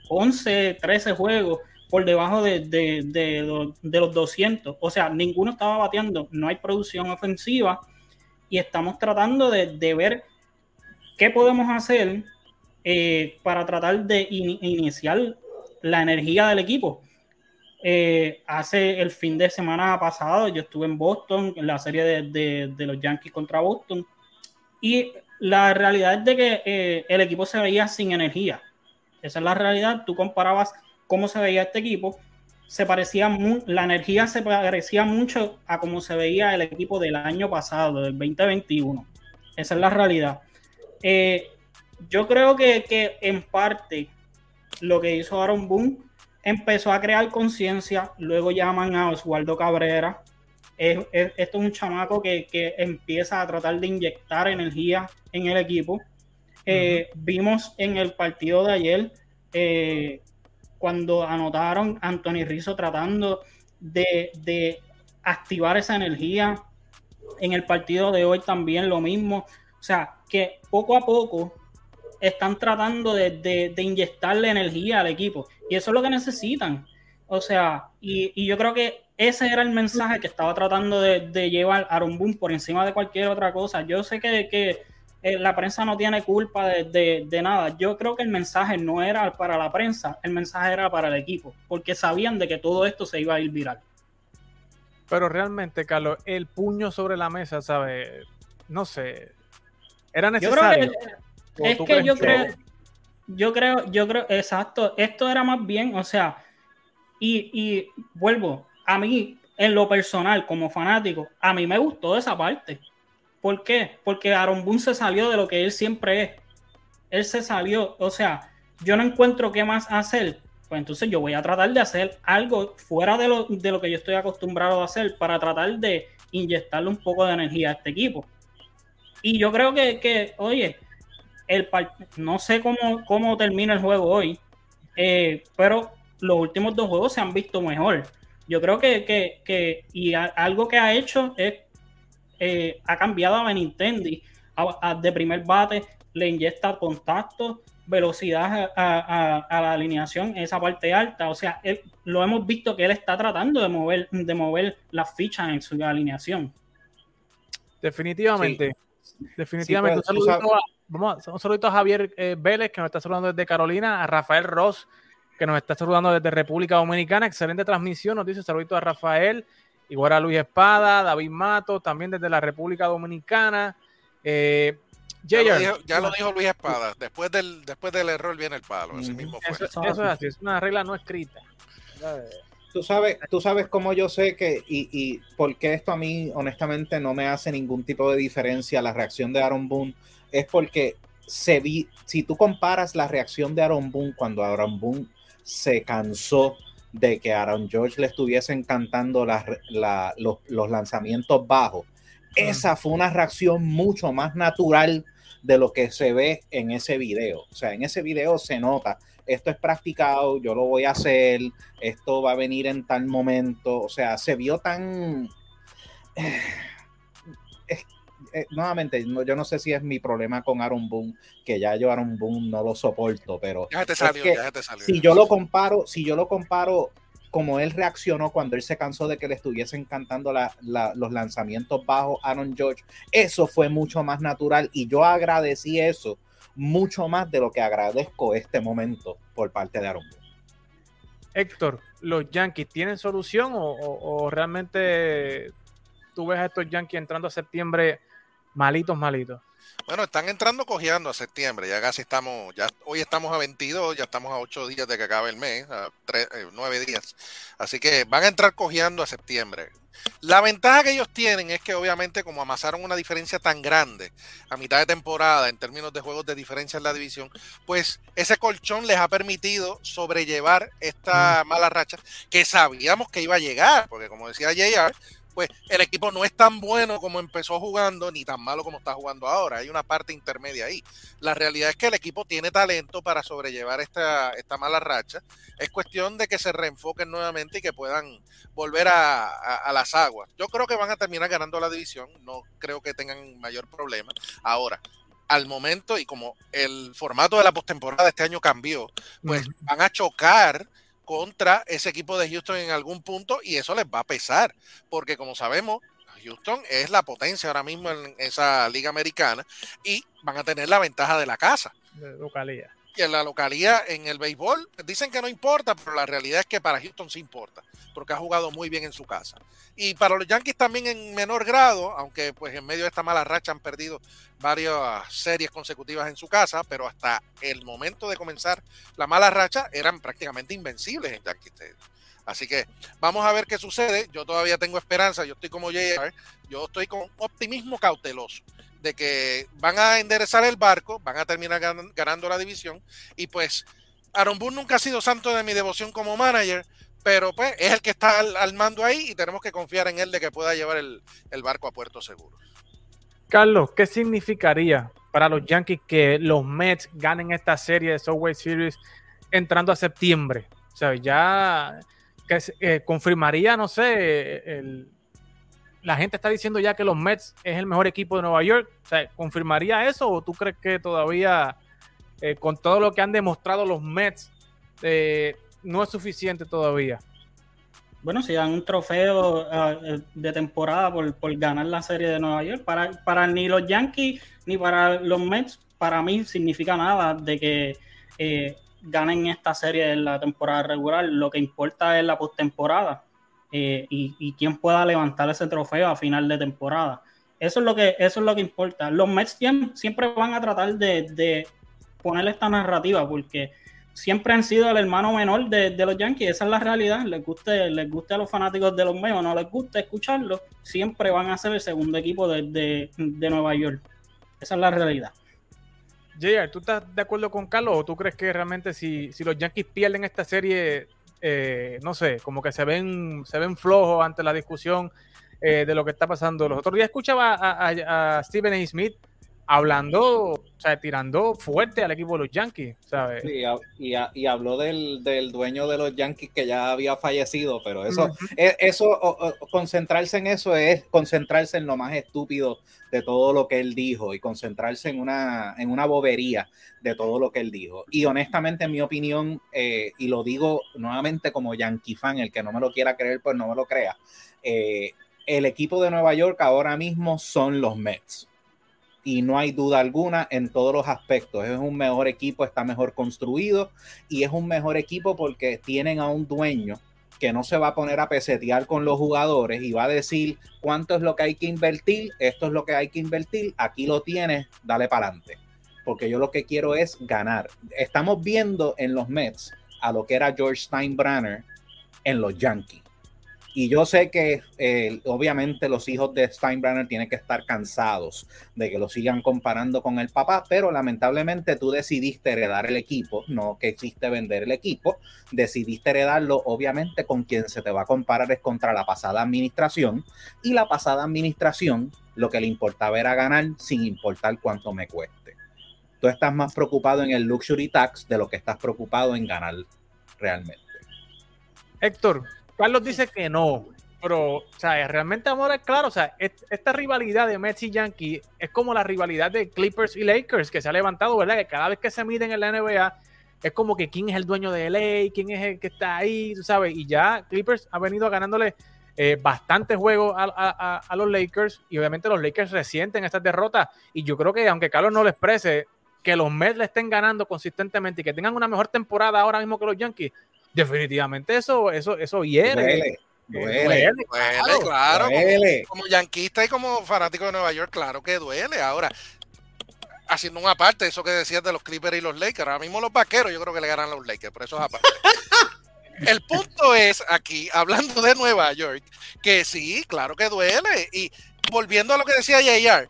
11, 13 juegos por debajo de, los 200. O sea, ninguno estaba bateando, no hay producción ofensiva y estamos tratando de, ver ¿Qué podemos hacer eh, para tratar de iniciar la energía del equipo? Eh, hace el fin de semana pasado yo estuve en Boston, en la serie de, los Yankees contra Boston, y la realidad es de que eh, el equipo se veía sin energía. Esa es la realidad. Tú comparabas cómo se veía este equipo, se parecía la energía se parecía mucho a cómo se veía el equipo del año pasado, del 2021. Esa es la realidad. Eh, yo creo que, en parte lo que hizo Aaron Boone empezó a crear conciencia, luego llaman a Oswaldo Cabrera. esto es un chamaco que, empieza a tratar de inyectar energía en el equipo. Eh, vimos en el partido de ayer eh, cuando anotaron Anthony Rizzo tratando de, de, activar esa energía. En el partido de hoy también lo mismo. O sea, que poco a poco están tratando de, inyectarle energía al equipo. Y eso es lo que necesitan. O sea, y, yo creo que ese era el mensaje que estaba tratando de, llevar Aaron Boone por encima de cualquier otra cosa. Yo sé que, que eh, la prensa no tiene culpa de, de, nada. Yo creo que el mensaje no era para la prensa, el mensaje era para el equipo, porque sabían de que todo esto se iba a ir viral. Pero realmente, Carlos, el puño sobre la mesa, ¿sabes? No sé, era necesario. Es que yo creo, yo creo, yo creo, exacto, esto era más bien, o sea, y, vuelvo, a mí, en lo personal, como fanático, a mí me gustó esa parte. ¿Por qué? Porque Aaron Boone se salió de lo que él siempre es. Él se salió, o sea, yo no encuentro qué más hacer. Pues entonces yo voy a tratar de hacer algo fuera de lo, de lo que yo estoy acostumbrado a hacer para tratar de inyectarle un poco de energía a este equipo. Y yo creo que, que oye, el no sé cómo, cómo termina el juego hoy, eh, pero los últimos dos juegos se han visto mejor. Yo creo que, que, que y algo que ha hecho es, eh, ha cambiado a Benintendi de primer bate, le inyecta contacto, velocidad a, la alineación, esa parte alta. O sea, lo hemos visto que él está tratando de mover, de mover las fichas en su alineación. Definitivamente. Definitivamente. un, saludito a, vamos, un, saludito a, Javier eh, Vélez, que nos está saludando desde Carolina, a Rafael Ross, que nos está saludando desde República Dominicana. Excelente transmisión, nos dice saludito a Rafael, igual a Luis Espada, David Mato, también desde la República Dominicana. Eh, ya, lo dijo, Luis Espada, después del, después del error viene el palo, Eso, es así, es una regla no escrita. Tú sabes, tú sabes cómo yo sé que, y, y porque esto a mí honestamente no me hace ningún tipo de diferencia la reacción de Aaron Boone, es porque se vi, si tú comparas la reacción de Aaron Boone cuando Aaron Boone se cansó de que Aaron George le estuviesen cantando los, los, lanzamientos bajos, esa fue una reacción mucho más natural de lo que se ve en ese video. O sea, en ese video se nota, esto es practicado, yo lo voy a hacer, esto va a venir en tal momento. O sea, se vio tan... Eh, nuevamente, yo no sé si es mi problema con Aaron Boone, que ya yo Aaron Boone no lo soporto, pero si yo lo comparo, si yo lo comparo como él reaccionó cuando él se cansó de que le estuviesen cantando los lanzamientos bajos Aaron George, eso fue mucho más natural y yo agradecí eso mucho más de lo que agradezco este momento por parte de Aaron. Héctor, ¿los Yankees tienen solución o, realmente tú ves a estos Yankees entrando a septiembre malitos, malitos? Bueno, están entrando cojeando a septiembre, ya casi estamos, ya hoy estamos a 22, ya estamos a 8 días de que acabe el mes, a 9 eh, días. Así que van a entrar cojeando a septiembre. La ventaja que ellos tienen es que obviamente como amasaron una diferencia tan grande a mitad de temporada en términos de juegos de diferencia en la división, pues ese colchón les ha permitido sobrellevar esta mala racha que sabíamos que iba a llegar, porque como decía JR, pues el equipo no es tan bueno como empezó jugando, ni tan malo como está jugando ahora. Hay una parte intermedia ahí. La realidad es que el equipo tiene talento para sobrellevar esta, esta mala racha. Es cuestión de que se reenfoquen nuevamente y que puedan volver a, las aguas. Yo creo que van a terminar ganando la división. No creo que tengan mayor problema. Ahora, al momento y como el formato de la postemporada este año cambió, pues van a chocar contra ese equipo de Houston en algún punto y eso les va a pesar, porque como sabemos, Houston es la potencia ahora mismo en esa liga americana y van a tener la ventaja de la casa. De localidad en la localidad, en el béisbol, dicen que no importa, pero la realidad es que para Houston sí importa, porque ha jugado muy bien en su casa. Y para los Yankees también en menor grado, aunque pues en medio de esta mala racha han perdido varias series consecutivas en su casa, pero hasta el momento de comenzar la mala racha eran prácticamente invencibles en Yankee Stadium. Así que vamos a ver qué sucede. Yo todavía tengo esperanza, yo estoy como JR, yo estoy con optimismo cauteloso de que van a enderezar el barco, van a terminar ganando la división y pues Aaron Boone nunca ha sido santo de mi devoción como manager, pero pues es el que está al, mando ahí y tenemos que confiar en él de que pueda llevar el, barco a puerto seguro. Carlos, ¿qué significaría para los Yankees que los Mets ganen esta serie de Subway Series entrando a septiembre? O sea, ya eh, confirmaría, no sé, el, la gente está diciendo ya que los Mets es el mejor equipo de Nueva York. O ¿confirmaría eso o tú crees que todavía, eh, con todo lo que han demostrado los Mets, eh, no es suficiente todavía? Bueno, si dan un trofeo eh, de temporada por, ganar la serie de Nueva York, para, para ni los Yankees ni para los Mets, para mí significa nada de que ganen esta serie en la temporada regular. Lo que importa es la postemporada eh, y, quién pueda levantar ese trofeo a final de temporada. Eso es lo que, eso es lo que importa. Los Mets siempre van a tratar de, de poner esta narrativa porque siempre han sido el hermano menor de, los Yankees. Esa es la realidad. Les guste, les guste a los fanáticos de los Mets o no les guste escucharlo, siempre van a ser el segundo equipo de, Nueva York. Esa es la realidad. Jay, ¿tú estás de acuerdo con Carlos o tú crees que realmente si, si los Yankees pierden esta serie eh, no sé, como que se ven, se ven flojos ante la discusión eh, de lo que está pasando. Los otros días escuchaba a, Stephen A. Smith hablando, o sea, tirando fuerte al equipo de los Yankees, ¿sabes? Sí, y, y, habló del, del, dueño de los Yankees que ya había fallecido, pero eso, e, eso concentrarse en eso es concentrarse en lo más estúpido de todo lo que él dijo y concentrarse en una, en una bobería de todo lo que él dijo. Y honestamente, en mi opinión, eh, y lo digo nuevamente como Yankee fan, el que no me lo quiera creer, pues no me lo crea. Eh, el equipo de Nueva York ahora mismo son los Mets y no hay duda alguna en todos los aspectos. Es un mejor equipo, está mejor construido y es un mejor equipo porque tienen a un dueño que no se va a poner a pesetear con los jugadores y va a decir cuánto es lo que hay que invertir, esto es lo que hay que invertir, aquí lo tienes, dale para adelante. Porque yo lo que quiero es ganar. Estamos viendo en los Mets a lo que era George Steinbrenner en los Yankees y yo sé que eh, obviamente los hijos de Steinbrenner tienen que estar cansados de que lo sigan comparando con el papá, pero lamentablemente tú decidiste heredar el equipo, no que existe vender el equipo, decidiste heredarlo obviamente con quien se te va a comparar es contra la pasada administración y la pasada administración lo que le importaba era ganar sin importar cuánto me cueste. Tú estás más preocupado en el luxury tax de lo que estás preocupado en ganar realmente. Héctor, Carlos dice que no, pero, o sea, realmente amor es claro, o sea, esta rivalidad de Messi y Yankee es como la rivalidad de Clippers y Lakers que se ha levantado, ¿verdad? Que cada vez que se miden en la NBA es como que quién es el dueño de LA, quién es el que está ahí, tú sabes, y ya Clippers ha venido ganándole eh, bastantes juegos a, los Lakers y obviamente los Lakers resienten estas derrotas y yo creo que aunque Carlos no lo exprese, que los Mets le estén ganando consistentemente y que tengan una mejor temporada ahora mismo que los Yankees, definitivamente eso, eso, eso hiere. Duele, duele, claro. Como, yanquista y como fanático de Nueva York, claro que duele. Ahora, haciendo una parte, eso que decías de los Clippers y los Lakers, ahora mismo los vaqueros yo creo que le ganan a los Lakers, pero eso es aparte. El punto es aquí, hablando de Nueva York, que sí, claro que duele. Y volviendo a lo que decía JR,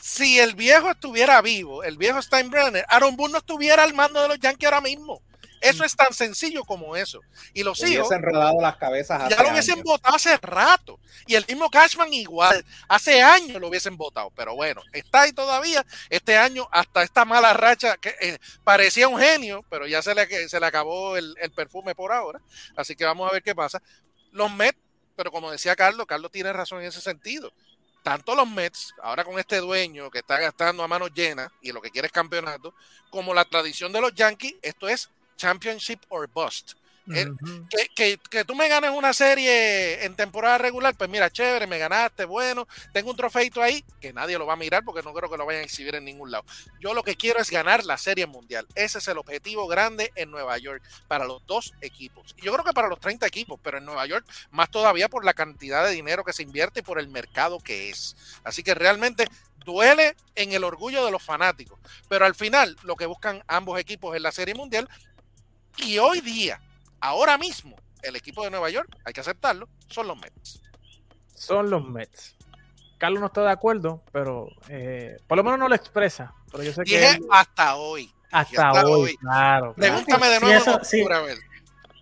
si el viejo estuviera vivo, el viejo Steinbrenner, Aaron Boone no estuviera al mando de los Yankees ahora mismo. Eso es tan sencillo como eso. Y los hijos. enredado las cabezas Ya lo hubiesen votado hace rato. Y el mismo Cashman igual. Hace años lo hubiesen votado. Pero bueno, está ahí todavía. Este año, hasta esta mala racha que eh, parecía un genio, pero ya se le, se le acabó el, el perfume por ahora. Así que vamos a ver qué pasa. Los Mets, pero como decía Carlos, Carlos tiene razón en ese sentido tanto los Mets, ahora con este dueño que está gastando a manos llenas y lo que quiere es campeonato, como la tradición de los Yankees, esto es championship or bust. Eh, que, que, tú me ganes una serie en temporada regular, pues mira, chévere, me ganaste, bueno, tengo un trofeito ahí que nadie lo va a mirar porque no creo que lo vayan a exhibir en ningún lado. Yo lo que quiero es ganar la serie mundial. Ese es el objetivo grande en Nueva York para los dos equipos. Y yo creo que para los 30 equipos, pero en Nueva York más todavía por la cantidad de dinero que se invierte y por el mercado que es. Así que realmente duele en el orgullo de los fanáticos, pero al final lo que buscan ambos equipos en la serie mundial y hoy día, ahora mismo, el equipo de Nueva York, hay que aceptarlo, son los Mets. Son los Mets. Carlos no está de acuerdo, pero eh, por lo menos no lo expresa. Pero yo sé Dije hasta hoy. Hasta, hoy, claro. Pregúntame de nuevo.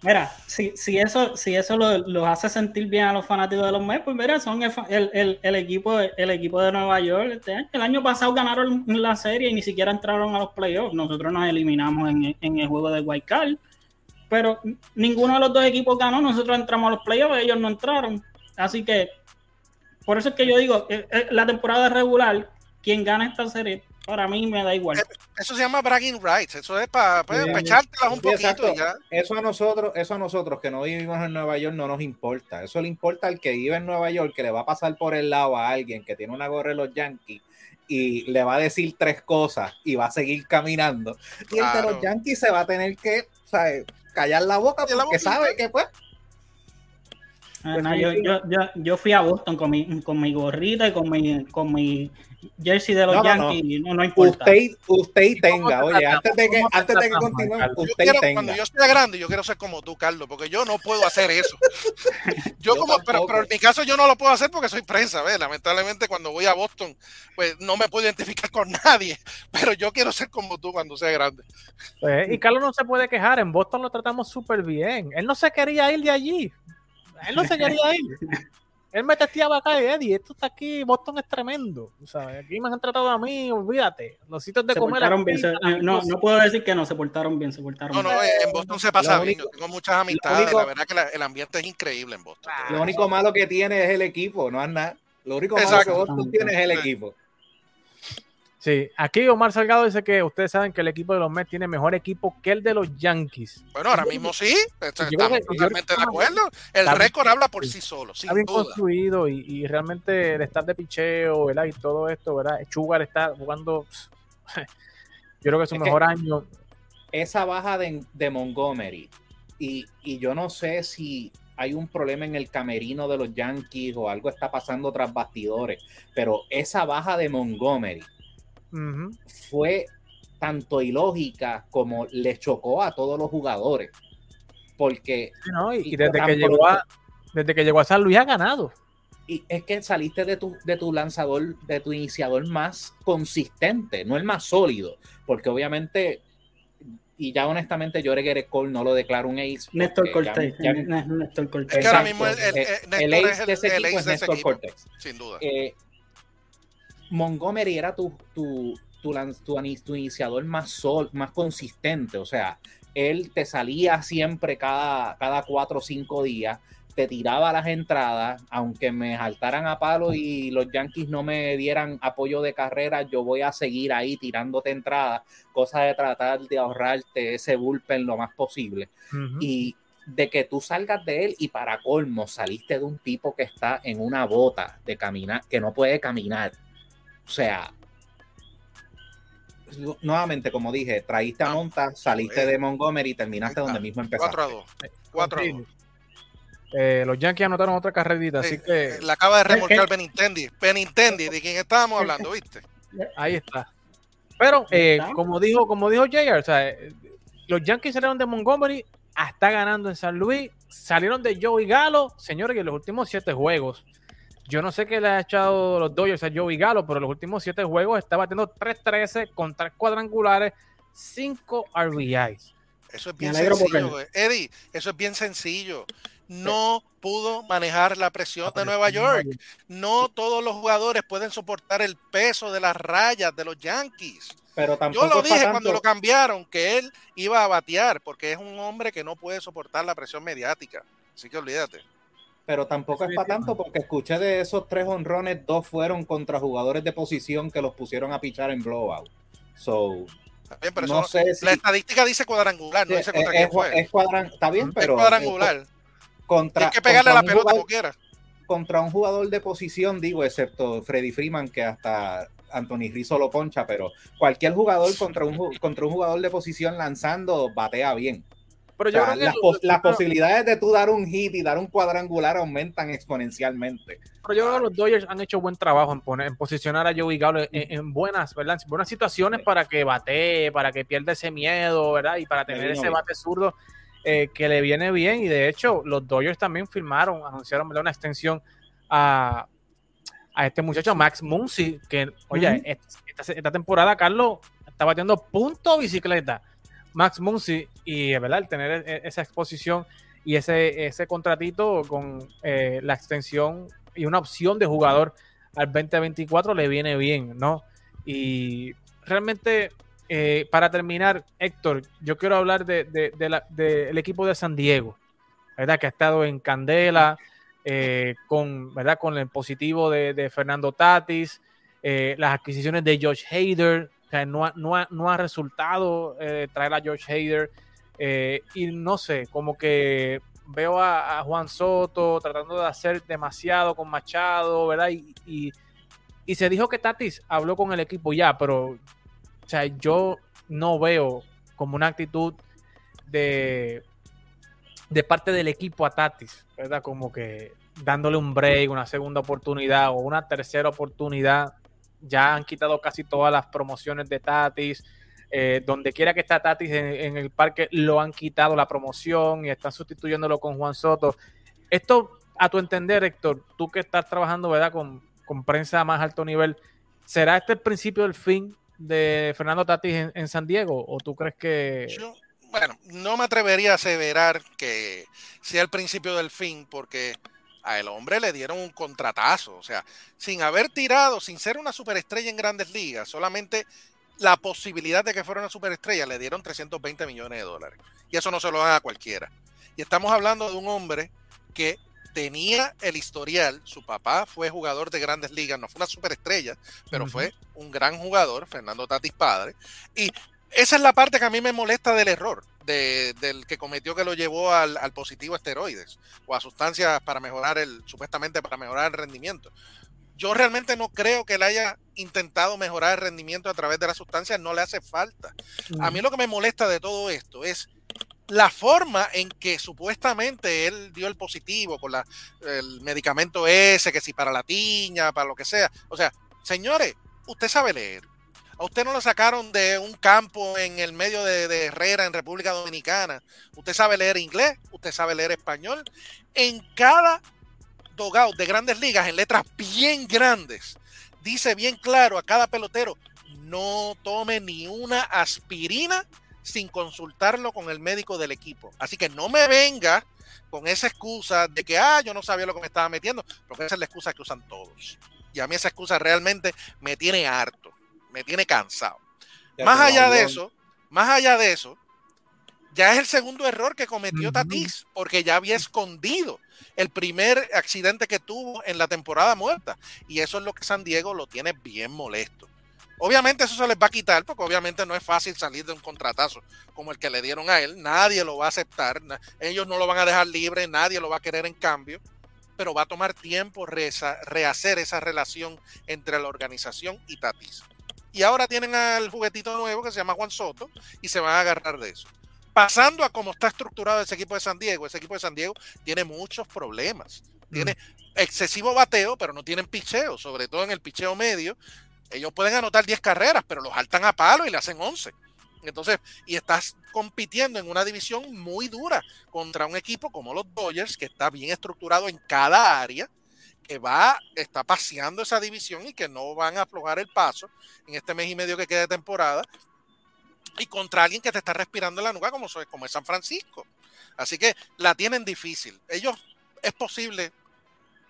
Mira, si, si eso, si eso los hace sentir bien a los fanáticos de los Mets, pues mira, son el, el, equipo, el equipo de Nueva York este año. El año pasado ganaron la serie y ni siquiera entraron a los playoffs. Nosotros nos eliminamos en, en el juego de White Card pero ninguno de los dos equipos ganó, nosotros entramos a los playoffs, ellos no entraron. Así que, por eso es que yo digo, eh, eh, la temporada regular, quien gana esta serie, para mí me da igual. Eh, eso se llama bragging rights, eso es para pues, echártelas un poquito y ya. Eso a nosotros, eso a nosotros que no vivimos en Nueva York no nos importa. Eso le importa al que vive en Nueva York, que le va a pasar por el lado a alguien que tiene una gorra de los Yankees y le va a decir tres cosas y va a seguir caminando. Y el de los Yankees se va a tener que, ¿sabes? Callar la boca porque sabe que pues. Ah, yo, yo, yo, yo, fui a Boston con mi, con mi gorrita y con mi, con mi jersey de los Yankees, no, no, importa. Usted, usted tenga, oye, antes de que, antes de que continúe, usted tenga. Cuando yo sea grande, yo quiero ser como tú, Carlos, porque yo no puedo hacer eso. yo, como, pero, pero, en mi caso yo no lo puedo hacer porque soy prensa, ¿ves? Lamentablemente cuando voy a Boston, pues no me puedo identificar con nadie, pero yo quiero ser como tú cuando sea grande. Pues, y Carlos no se puede quejar, en Boston lo tratamos súper bien. Él no se quería ir de allí. Él no se quería ir. Él me testeaba acá y Eddie, esto está aquí, Boston es tremendo. ¿sabes? Aquí me han tratado a mí, olvídate. Los sitios de Se comer. portaron bien, se- las no, no puedo decir que no se portaron bien, se portaron No, no, en Boston se pasa Lo bien. único- Yo tengo muchas amistades. único- la verdad que la- el ambiente es increíble en Boston. Ah, Lo único malo que tiene es el equipo, no es nada. Lo único malo que Boston tiene es el equipo. Sí, aquí Omar Salgado dice que ustedes saben que el equipo de los Mets tiene mejor equipo que el de los Yankees. Bueno, ahora mismo sí. Estamos totalmente de acuerdo. El récord habla por sí solo, sin Está bien duda. construido y, y realmente el estar de picheo, ¿verdad? Y todo esto, ¿verdad? Sugar está jugando. Yo creo que es su Es que- mejor año. Esa baja de, de Montgomery, y, y yo no sé si hay un problema en el camerino de los Yankees o algo está pasando tras bastidores, pero esa baja de Montgomery Fue tanto ilógica como le chocó a todos los jugadores. Porque. Y, desde, que llegó a, desde que llegó a San Luis ha ganado. y es que saliste de tu, de tu lanzador, de tu iniciador más consistente, no el más sólido, porque obviamente, y ya honestamente, yo Cole no lo declaro un ace. Néstor ya- Cortés. ya- Néstor Cortés. Es que ahora mismo el- el- el- el Néstor ace es de ese el- el equipo ace es Néstor equipo. Cortés. Sin duda. Eh, Montgomery era tu, tu, tu, tu iniciador más, sol, más consistente, o sea, él te salía siempre cada, cada cuatro o cinco días, te tiraba las entradas, aunque me saltaran a palo y los Yankees no me dieran apoyo de carrera, yo voy a seguir ahí tirándote entradas, cosa de tratar de ahorrarte ese bullpen lo más posible y de que tú salgas de él y para colmo saliste de un tipo que está en una bota de caminar, que no puede caminar. O sea, nu- nuevamente, como dije, traíste a Ah, Monta, saliste joder. de Montgomery y terminaste donde mismo empezaste. 4 a 2. 4 a 2. Eh, los Yankees anotaron otra carrerita, así Sí, que eh, La acaba de remolcar Eh, Benintendi. Benintendi, ¿de quién estábamos hablando, viste? ahí está. Pero, eh, como dijo, como dijo Jr., o sea, eh, los Yankees salieron de Montgomery, hasta ganando en San Luis, salieron de Joey Galo, señores, que en los últimos siete juegos, yo no sé qué le ha echado los Dodgers a Joey Galo, pero en los últimos siete juegos está batiendo 3-13 con tres cuadrangulares, 5 RBIs. Eso es bien sencillo, güey. Eddie. Eso es bien sencillo. No pudo manejar la presión de Nueva York. No todos los jugadores pueden soportar el peso de las rayas de los Yankees. Pero tampoco Yo lo dije tanto. cuando lo cambiaron, que él iba a batear, porque es un hombre que no puede soportar la presión mediática. Así que olvídate. Pero tampoco es para tanto porque escuché de esos tres honrones, dos fueron contra jugadores de posición que los pusieron a pichar en blowout. So, bien, pero no eso- sé si la estadística dice cuadrangular, no dice contra es, quién es- fue. es cuadran- está bien, Es pero cuadrangular. eh, contra, Tienes que pegarle a la pelota jugador- como quieras. contra un jugador de posición, digo, excepto Freddy Freeman, que hasta Anthony Rizzo lo poncha, pero cualquier jugador contra un, contra un jugador de posición lanzando batea bien. Pero O yo sea, creo que las, pos- posibilidades de tú dar un hit y dar un cuadrangular aumentan exponencialmente. Pero yo creo que los Dodgers han hecho buen trabajo en, poner, en posicionar a Joey Gallo en, en buenas, ¿verdad? En buenas situaciones para que batee, para que pierda ese miedo, ¿verdad? Y para tener ese bate zurdo eh, que le viene bien. Y de hecho, los Dodgers también firmaron, anunciaron ¿verdad? una extensión a, a este muchacho, Max Muncy, que, oye, esta, esta temporada, Carlos, está batiendo punto bicicleta. Max Muncy, y ¿verdad? el tener e- esa exposición y ese, ese contratito con eh, la extensión y una opción de jugador al 2024 le viene bien, ¿no? Y realmente, eh, para terminar, Héctor, yo quiero hablar del de, de equipo de San Diego, ¿verdad? Que ha estado en Candela, eh, con, ¿verdad? Con el positivo de, Fernando Tatis, las adquisiciones de Josh Hader, no, ha, resultado eh, traer a George Hader. eh, y no sé, como que veo a, Juan Soto tratando de hacer demasiado con Machado, ¿verdad? Y, se dijo que Tatis habló con el equipo ya, pero yo no veo como una actitud de, de parte del equipo a Tatis, ¿verdad? Como que dándole un break, una segunda oportunidad o una tercera oportunidad. Ya han quitado casi todas las promociones de Tatis. Eh, donde quiera que está Tatis en, el parque, lo han quitado la promoción y están sustituyéndolo con Juan Soto. Esto, a tu entender, Héctor, tú que estás trabajando ¿verdad? Con, con prensa a más alto nivel, ¿será este el principio del fin de Fernando Tatis en, en San Diego? ¿O tú crees que.? Yo, bueno, no me atrevería a aseverar que sea el principio del fin, porque a el hombre le dieron un contratazo, o sea, sin haber tirado, sin ser una superestrella en grandes ligas, solamente la posibilidad de que fuera una superestrella le dieron 320 millones de dólares. Y eso no se lo dan a cualquiera. Y estamos hablando de un hombre que tenía el historial, su papá fue jugador de grandes ligas, no fue una superestrella, pero fue un gran jugador, Fernando Tatis padre, y esa es la parte que a mí me molesta del error, del que cometió que lo llevó al, positivo esteroides o a sustancias para mejorar el, supuestamente para mejorar el rendimiento. Yo realmente no creo que él haya intentado mejorar el rendimiento a través de las sustancias, no le hace falta. A mí lo que me molesta de todo esto es la forma en que supuestamente él dio el positivo con la, el medicamento ese, que si para la tiña, para lo que sea. O sea, señores, usted sabe leer. A usted no lo sacaron de un campo en el medio de, Herrera, en República Dominicana. Usted sabe leer inglés, usted sabe leer español. En cada dogout de grandes ligas, en letras bien grandes, dice bien claro a cada pelotero, no tome ni una aspirina sin consultarlo con el médico del equipo. Así que no me venga con esa excusa de que, ah, yo no sabía lo que me estaba metiendo, porque esa es la excusa que usan todos. Y a mí esa excusa realmente me tiene harto, me tiene cansado. más allá de eso, más allá de eso, ya es el segundo error que cometió Tatis, porque ya había escondido el primer accidente que tuvo en la temporada muerta. Y eso es lo que San Diego lo tiene bien molesto. Obviamente eso se les va a quitar porque obviamente no es fácil salir de un contratazo como el que le dieron a él. Nadie lo va a aceptar. Ellos no lo van a dejar libre, nadie lo va a querer en cambio. Pero va a tomar tiempo rehacer esa relación entre la organización y Tatis. Y ahora tienen al juguetito nuevo que se llama Juan Soto y se van a agarrar de eso. Pasando a cómo está estructurado ese equipo de San Diego, ese equipo de San Diego tiene muchos problemas. Tiene mm. excesivo bateo, pero no tienen picheo, sobre todo en el picheo medio ellos pueden anotar 10 carreras, pero los saltan a palo y le hacen 11. Entonces, y estás compitiendo en una división muy dura contra un equipo como los Dodgers, que está bien estructurado en cada área, que va, está paseando esa división y que no van a aflojar el paso en este mes y medio que queda de temporada, y contra alguien que te está respirando en la nuca como, como es San Francisco. Así que la tienen difícil. Ellos es posible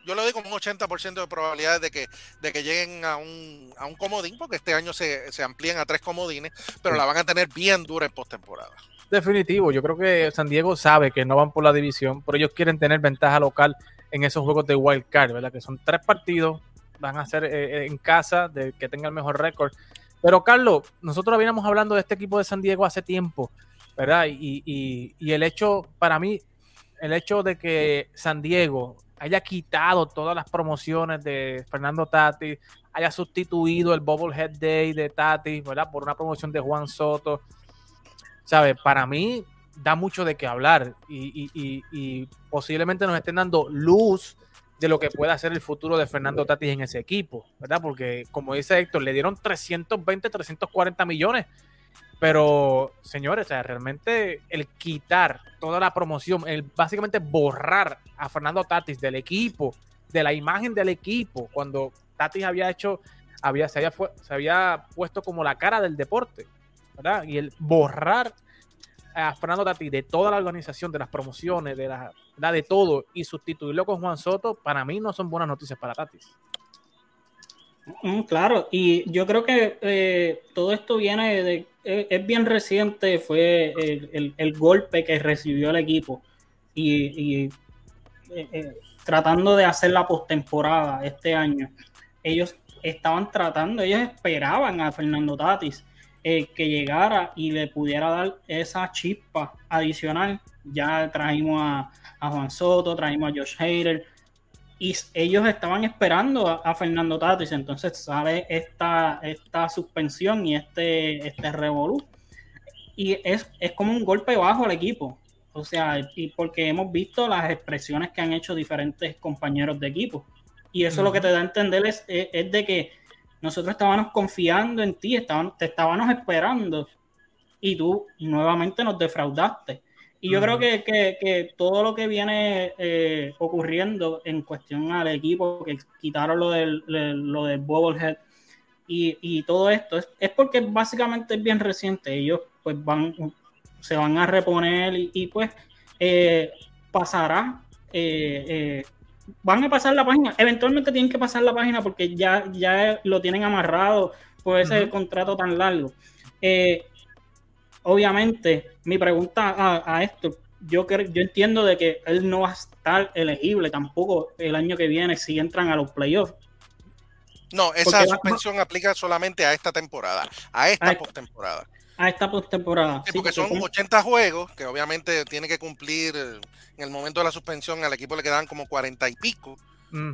yo le doy como un 80% de probabilidades de que, de que lleguen a un, a un comodín, porque este año se, se amplían a tres comodines, pero la van a tener bien dura en postemporada. Definitivo, yo creo que San Diego sabe que no van por la división, pero ellos quieren tener ventaja local en esos juegos de wild card, ¿verdad? Que son tres partidos, van a ser eh, eh, en casa, de que tenga el mejor récord. Pero Carlos, nosotros veníamos hablando de este equipo de San Diego hace tiempo, ¿verdad? Y, y, el hecho, para mí, el hecho de que San Diego haya quitado todas las promociones de Fernando Tati, haya sustituido el Bobblehead Day de Tati, ¿verdad? Por una promoción de Juan Soto. ¿Sabe? Para mí da mucho de qué hablar y, posiblemente nos estén dando luz de lo que pueda hacer el futuro de Fernando Tatis en ese equipo, ¿verdad? Porque como dice Héctor, le dieron 320, 340 millones pero, señores, realmente el quitar toda la promoción, el básicamente borrar a Fernando Tatis del equipo, de la imagen del equipo, cuando Tatis había hecho, había, se, había, se había puesto como la cara del deporte, ¿verdad? Y el borrar a Fernando Tatis de toda la organización, de las promociones, de, la, de todo, y sustituirlo con Juan Soto, para mí no son buenas noticias para Tatis. Mm, claro, y yo creo que eh, todo esto viene de, eh, es bien reciente, fue el, golpe que recibió el equipo y, eh, tratando de hacer la postemporada este año, ellos estaban tratando, ellos esperaban a Fernando Tatis que llegara y le pudiera dar esa chispa adicional. Ya trajimos a, a Juan Soto, trajimos a Josh Hader, y ellos estaban esperando a, Fernando Tatis, entonces sale esta, esta suspensión y este, este revolú. Y es, como un golpe bajo al equipo. O sea, y porque hemos visto las expresiones que han hecho diferentes compañeros de equipo. Y eso lo que te da a entender es, es, de que nosotros estábamos confiando en ti, te estábamos esperando y tú nuevamente nos defraudaste. Y yo creo que, todo lo que viene eh, ocurriendo en cuestión al equipo, que quitaron lo del, lo del Bobblehead y, todo esto, es, porque básicamente es bien reciente. Ellos pues van, se van a reponer y, pues eh, pasará eh, van a pasar la página, eventualmente tienen que pasar la página porque ya, ya lo tienen amarrado por ese contrato tan largo. Eh, obviamente, mi pregunta a, esto, yo, yo entiendo de que él no va a estar elegible tampoco el año que viene si entran a los playoffs. No, esa suspensión aplica solamente a esta temporada, a esta postemporada. A esta postemporada. Sí, porque son 80 juegos que obviamente tiene que cumplir en el momento de la suspensión. Al equipo le quedan como 40 y pico.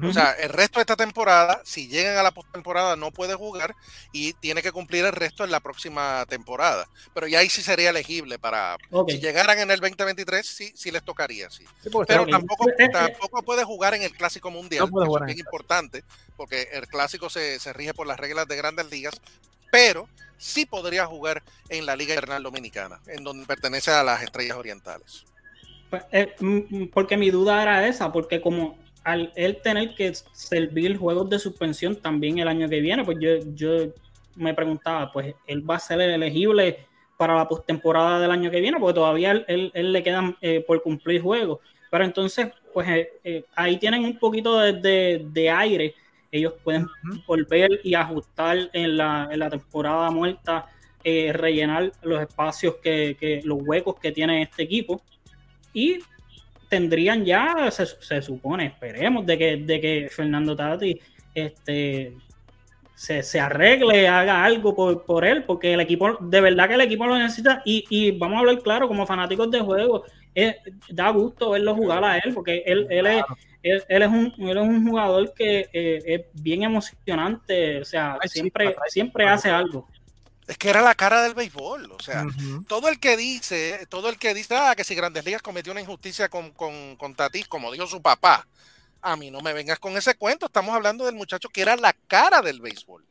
O sea, el resto de esta temporada, si llegan a la postemporada, no puede jugar y tiene que cumplir el resto en la próxima temporada. Pero ya ahí sí sería elegible para. Si llegaran en el 2023, sí, sí les tocaría, sí. Pero tampoco, eh, eh, tampoco puede jugar en el Clásico Mundial. es bien importante, porque el Clásico se, se rige por las reglas de grandes ligas. Pero sí podría jugar en la Liga Invernal Dominicana, en donde pertenece a las Estrellas Orientales. Pues, eh, mm, mm, porque mi duda era esa, porque como al él tener que servir juegos de suspensión también el año que viene, pues yo, yo me preguntaba, pues él va a ser elegible para la postemporada del año que viene, porque todavía él, él, le quedan eh, por cumplir juegos. Pero entonces, pues eh, ahí tienen un poquito de, de, aire. Ellos pueden volver y ajustar en la, en la temporada muerta, rellenar los espacios que, que, los huecos que tiene este equipo. Y tendrían ya, se, supone, esperemos, de que, de que Fernando Tati este, se, arregle, haga algo por, él, porque el equipo, de verdad que el equipo lo necesita. Y, vamos a hablar claro, como fanáticos de juego, da gusto verlo jugar a él, porque él, él, es, él, es, un, él es un jugador que eh, es bien emocionante, o sea, siempre, siempre hace algo. Es que era la cara del béisbol. O sea, todo el que dice, todo el que dice ah, que si Grandes Ligas cometió una injusticia con, con, con Tatis, como dijo su papá, a mí no me vengas con ese cuento. Estamos hablando del muchacho que era la cara del béisbol.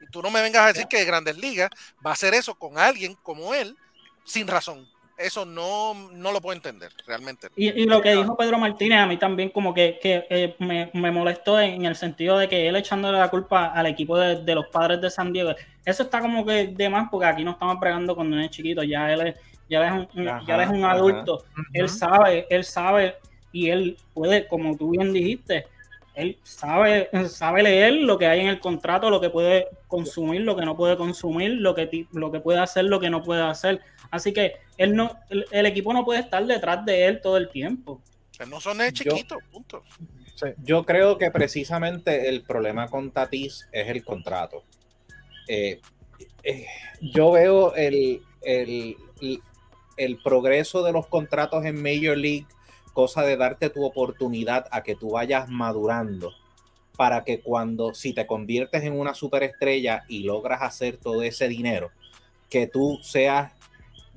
Y tú no me vengas a decir que Grandes Ligas va a hacer eso con alguien como él sin razón eso no, no lo puedo entender realmente. Y, lo que dijo Pedro Martínez a mí también como que, eh, me, molestó en, el sentido de que él echándole la culpa al equipo de, los padres de San Diego, eso está como que de más porque aquí no estamos pregando cuando es chiquito, ya él es, ya es un, ya es un adulto, él sabe, él sabe y él puede, como tú bien dijiste, él sabe, sabe leer lo que hay en el contrato, lo que puede consumir, lo que no puede consumir, lo que, lo que puede hacer, lo que no puede hacer. Así que él no, el, equipo no puede estar detrás de él todo el tiempo. no son chiquitos, punto. Yo creo que precisamente el problema con Tatis es el contrato. Eh, eh, yo veo el, el, el progreso de los contratos en Major League cosa de darte tu oportunidad a que tú vayas madurando para que cuando, si te conviertes en una superestrella y logras hacer todo ese dinero, que tú seas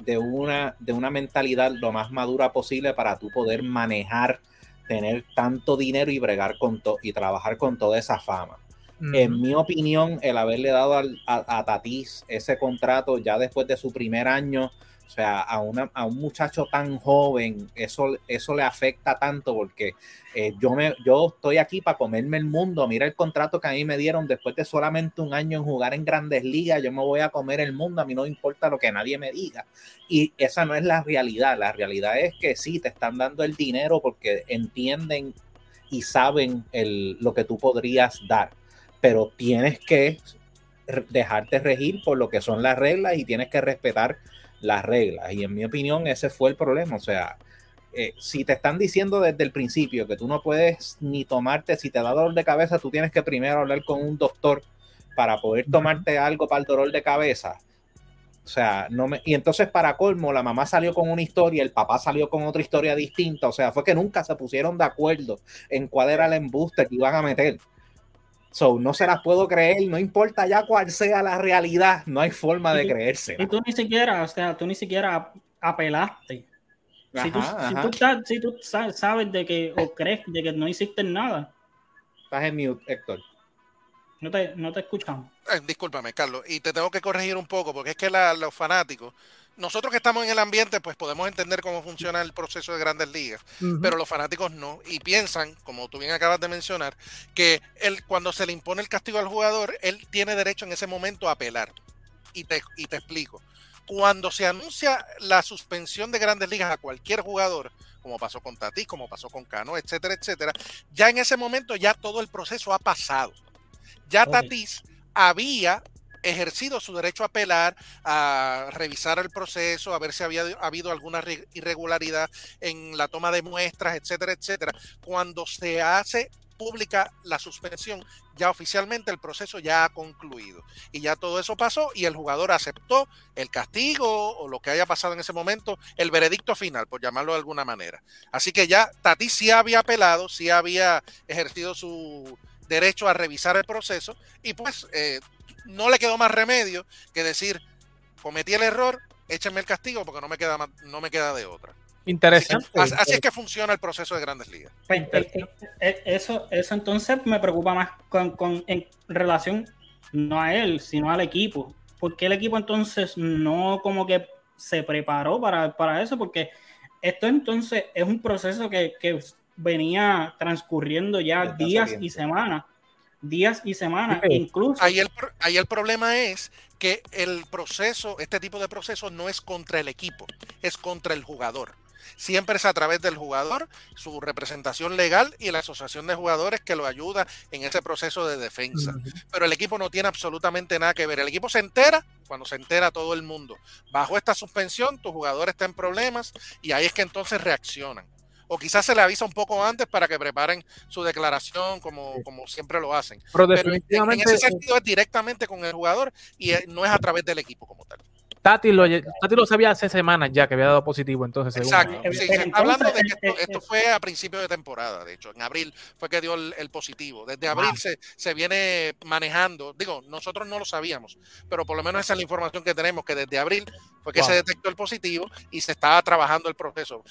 de una, de una mentalidad lo más madura posible para tú poder manejar, tener tanto dinero y bregar con todo y trabajar con toda esa fama. En mi opinión, el haberle dado a, a Tatis ese contrato ya después de su primer año, o sea, a, una, a un muchacho tan joven, eso, eso le afecta tanto porque eh, yo, me, yo estoy aquí para comerme el mundo. Mira el contrato que a mí me dieron después de solamente un año en jugar en grandes ligas. Yo me voy a comer el mundo. A mí no importa lo que nadie me diga. Y esa no es la realidad. La realidad es que sí, te están dando el dinero porque entienden y saben el, lo que tú podrías dar. Pero tienes que dejarte regir por lo que son las reglas y tienes que respetar las reglas. Y en mi opinión ese fue el problema. O sea, eh, si te están diciendo desde el principio que tú no puedes ni tomarte, si te da dolor de cabeza, tú tienes que primero hablar con un doctor para poder tomarte algo para el dolor de cabeza. O sea, no me... Y entonces para colmo, la mamá salió con una historia, el papá salió con otra historia distinta. O sea, fue que nunca se pusieron de acuerdo en cuál era el embuste que iban a meter. So, no se las puedo creer, no importa ya cuál sea la realidad, no hay forma de creerse. Y tú ni siquiera, o sea, tú ni siquiera apelaste. si, tú, Si, tú, sabes de que, o crees de que no hiciste nada. Estás en mute, Héctor. No te, no te escuchamos. Eh, discúlpame, Carlos, y te tengo que corregir un poco, porque es que los fanáticos nosotros que estamos en el ambiente, pues podemos entender cómo funciona el proceso de grandes ligas, pero los fanáticos no, y piensan, como tú bien acabas de mencionar, que él, cuando se le impone el castigo al jugador, él tiene derecho en ese momento a apelar. Y te, te explico. Cuando se anuncia la suspensión de grandes ligas a cualquier jugador, como pasó con Tatis, como pasó con Cano, etcétera, etcétera. Ya en ese momento ya todo el proceso ha pasado. Ya Tatis había ejercido su derecho a apelar, a revisar el proceso, a ver si había habido alguna irregularidad en la toma de muestras, etcétera, etcétera. Cuando se hace pública la suspensión, ya oficialmente el proceso ya ha concluido. Y ya todo eso pasó y el jugador aceptó el castigo o lo que haya pasado en ese momento, el veredicto final, por llamarlo de alguna manera. Así que ya Tati sí había apelado, sí había ejercido su derecho a revisar el proceso y pues eh, no le quedó más remedio que decir, cometí el error, échenme el castigo porque no me queda, no me queda de otra. Interesante. Así, es que funciona el proceso de grandes ligas. Pues, eh, eh, eso, eso entonces me preocupa más con, en relación no a él, sino al equipo. ¿Por qué el equipo entonces no como que se preparó para, eso? Porque esto entonces es un proceso que, venía transcurriendo ya días y semanas. Días y semanas, incluso. Ahí el, ahí el problema es que el proceso, este tipo de proceso no es contra el equipo, es contra el jugador siempre es a través del jugador, su representación legal y la asociación de jugadores que lo ayuda en ese proceso de defensa. Pero el equipo no tiene absolutamente nada que ver. El equipo se entera cuando se entera todo el mundo. Bajo esta suspensión, tu jugador está en problemas y ahí es que entonces reaccionan o quizás se le avisa un poco antes para que preparen su declaración como, como siempre lo hacen. Pero, definitivamente, en ese sentido es directamente con el jugador y no es a través del equipo como tal. Tati lo, Tati lo sabía hace semanas ya que había dado positivo, entonces. Exacto. hablando de que esto, fue a principio de temporada, de hecho, en abril fue que dio el, positivo. Desde abril se, se, viene manejando, digo, nosotros no lo sabíamos, pero por lo menos esa es la información que tenemos, que desde abril fue que se detectó el positivo y se estaba trabajando el proceso.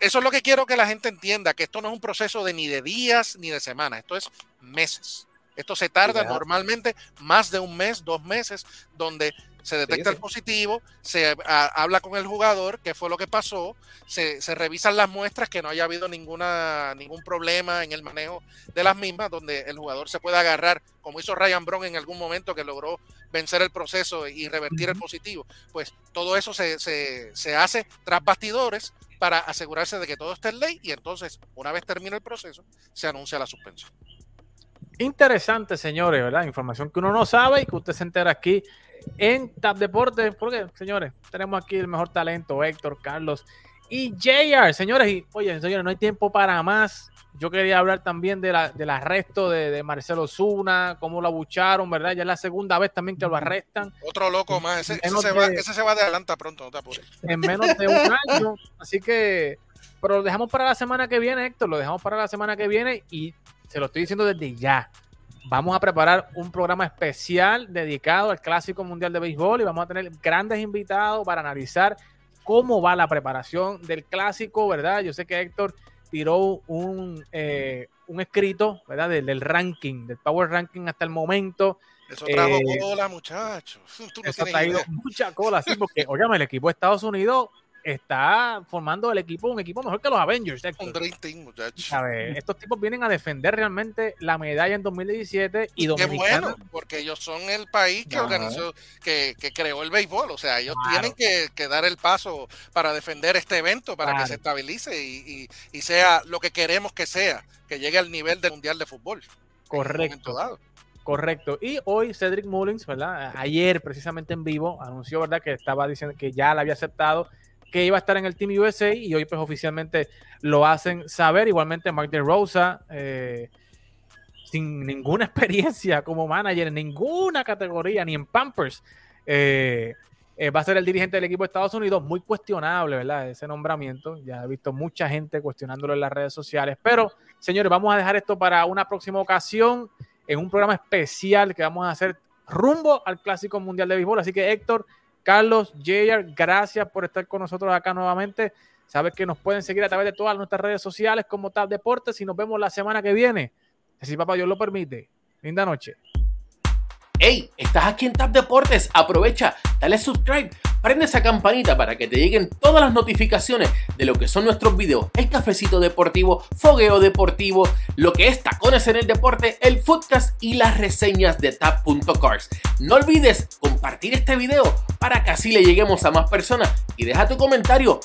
Eso es lo que quiero que la gente entienda, que esto no es un proceso de ni de días ni de semanas, esto es meses. Esto se tarda normalmente más de un mes, dos meses, donde se detecta el positivo, se habla con el jugador, qué fue lo que pasó, se, revisan las muestras, que no haya habido ninguna, ningún problema en el manejo de las mismas, donde el jugador se puede agarrar, como hizo Ryan Brown en algún momento que logró vencer el proceso y revertir el positivo. Pues todo eso se, se hace tras bastidores para asegurarse de que todo esté en ley y entonces, una vez termine el proceso, se anuncia la suspensión. Interesante, señores, ¿verdad? Información que uno no sabe y que usted se entera aquí en Tap Deportes, porque, señores, tenemos aquí el mejor talento, Héctor, Carlos y JR, señores, y oye, señores, no hay tiempo para más. Yo quería hablar también de la, del arresto de, Marcelo Zuna, cómo lo abucharon, ¿verdad? Ya es la segunda vez también que lo arrestan. Otro loco más, ese, se, va, ese se va de adelanta pronto, no te apures. En menos de un año, así que, pero lo dejamos para la semana que viene, Héctor, lo dejamos para la semana que viene y se lo estoy diciendo desde ya vamos a preparar un programa especial dedicado al Clásico Mundial de Béisbol y vamos a tener grandes invitados para analizar cómo va la preparación del Clásico, ¿verdad? Yo sé que Héctor tiró un, eh, un escrito, ¿verdad? Del, ranking, del Power Ranking hasta el momento. Eso trajo eh, cola, muchachos. eso ha traído mucha cola, sí, porque, óigame, el equipo de Estados Unidos está formando el equipo, un equipo mejor que los Avengers. Un Estos tipos vienen a defender realmente la medalla en 2017 y Qué bueno, porque ellos son el país que organizó, que, creó el béisbol. O sea, ellos tienen que, dar el paso para defender este evento, para que se estabilice y, sea lo que queremos que sea, que llegue al nivel del Mundial de Fútbol. Correcto. Correcto. Y hoy Cedric Mullins, ¿verdad? Ayer precisamente en vivo anunció, ¿verdad? Que estaba diciendo que ya la había aceptado que iba a estar en el Team USA y hoy pues oficialmente lo hacen saber. Igualmente Mark de Rosa, eh, sin ninguna experiencia como manager en ninguna categoría, ni en Pampers, eh, eh, va a ser el dirigente del equipo de Estados Unidos. Muy cuestionable, ¿verdad? Ese nombramiento. Ya he visto mucha gente cuestionándolo en las redes sociales. Pero, señores, vamos a dejar esto para una próxima ocasión en un programa especial que vamos a hacer rumbo al Clásico Mundial de Béisbol. Así que, Héctor, Carlos, Jayer, gracias por estar con nosotros acá nuevamente. Sabes que nos pueden seguir a través de todas nuestras redes sociales como Tab Deportes y nos vemos la semana que viene. Si papá Dios lo permite. Linda noche. Hey, estás aquí en Tab Deportes. Aprovecha, dale subscribe, prende esa campanita para que te lleguen todas las notificaciones de lo que son nuestros videos, el cafecito deportivo, fogueo deportivo, lo que es tacones en el deporte, el footcast y las reseñas de Tab.cars. No olvides compartir este video para que así le lleguemos a más personas y deja tu comentario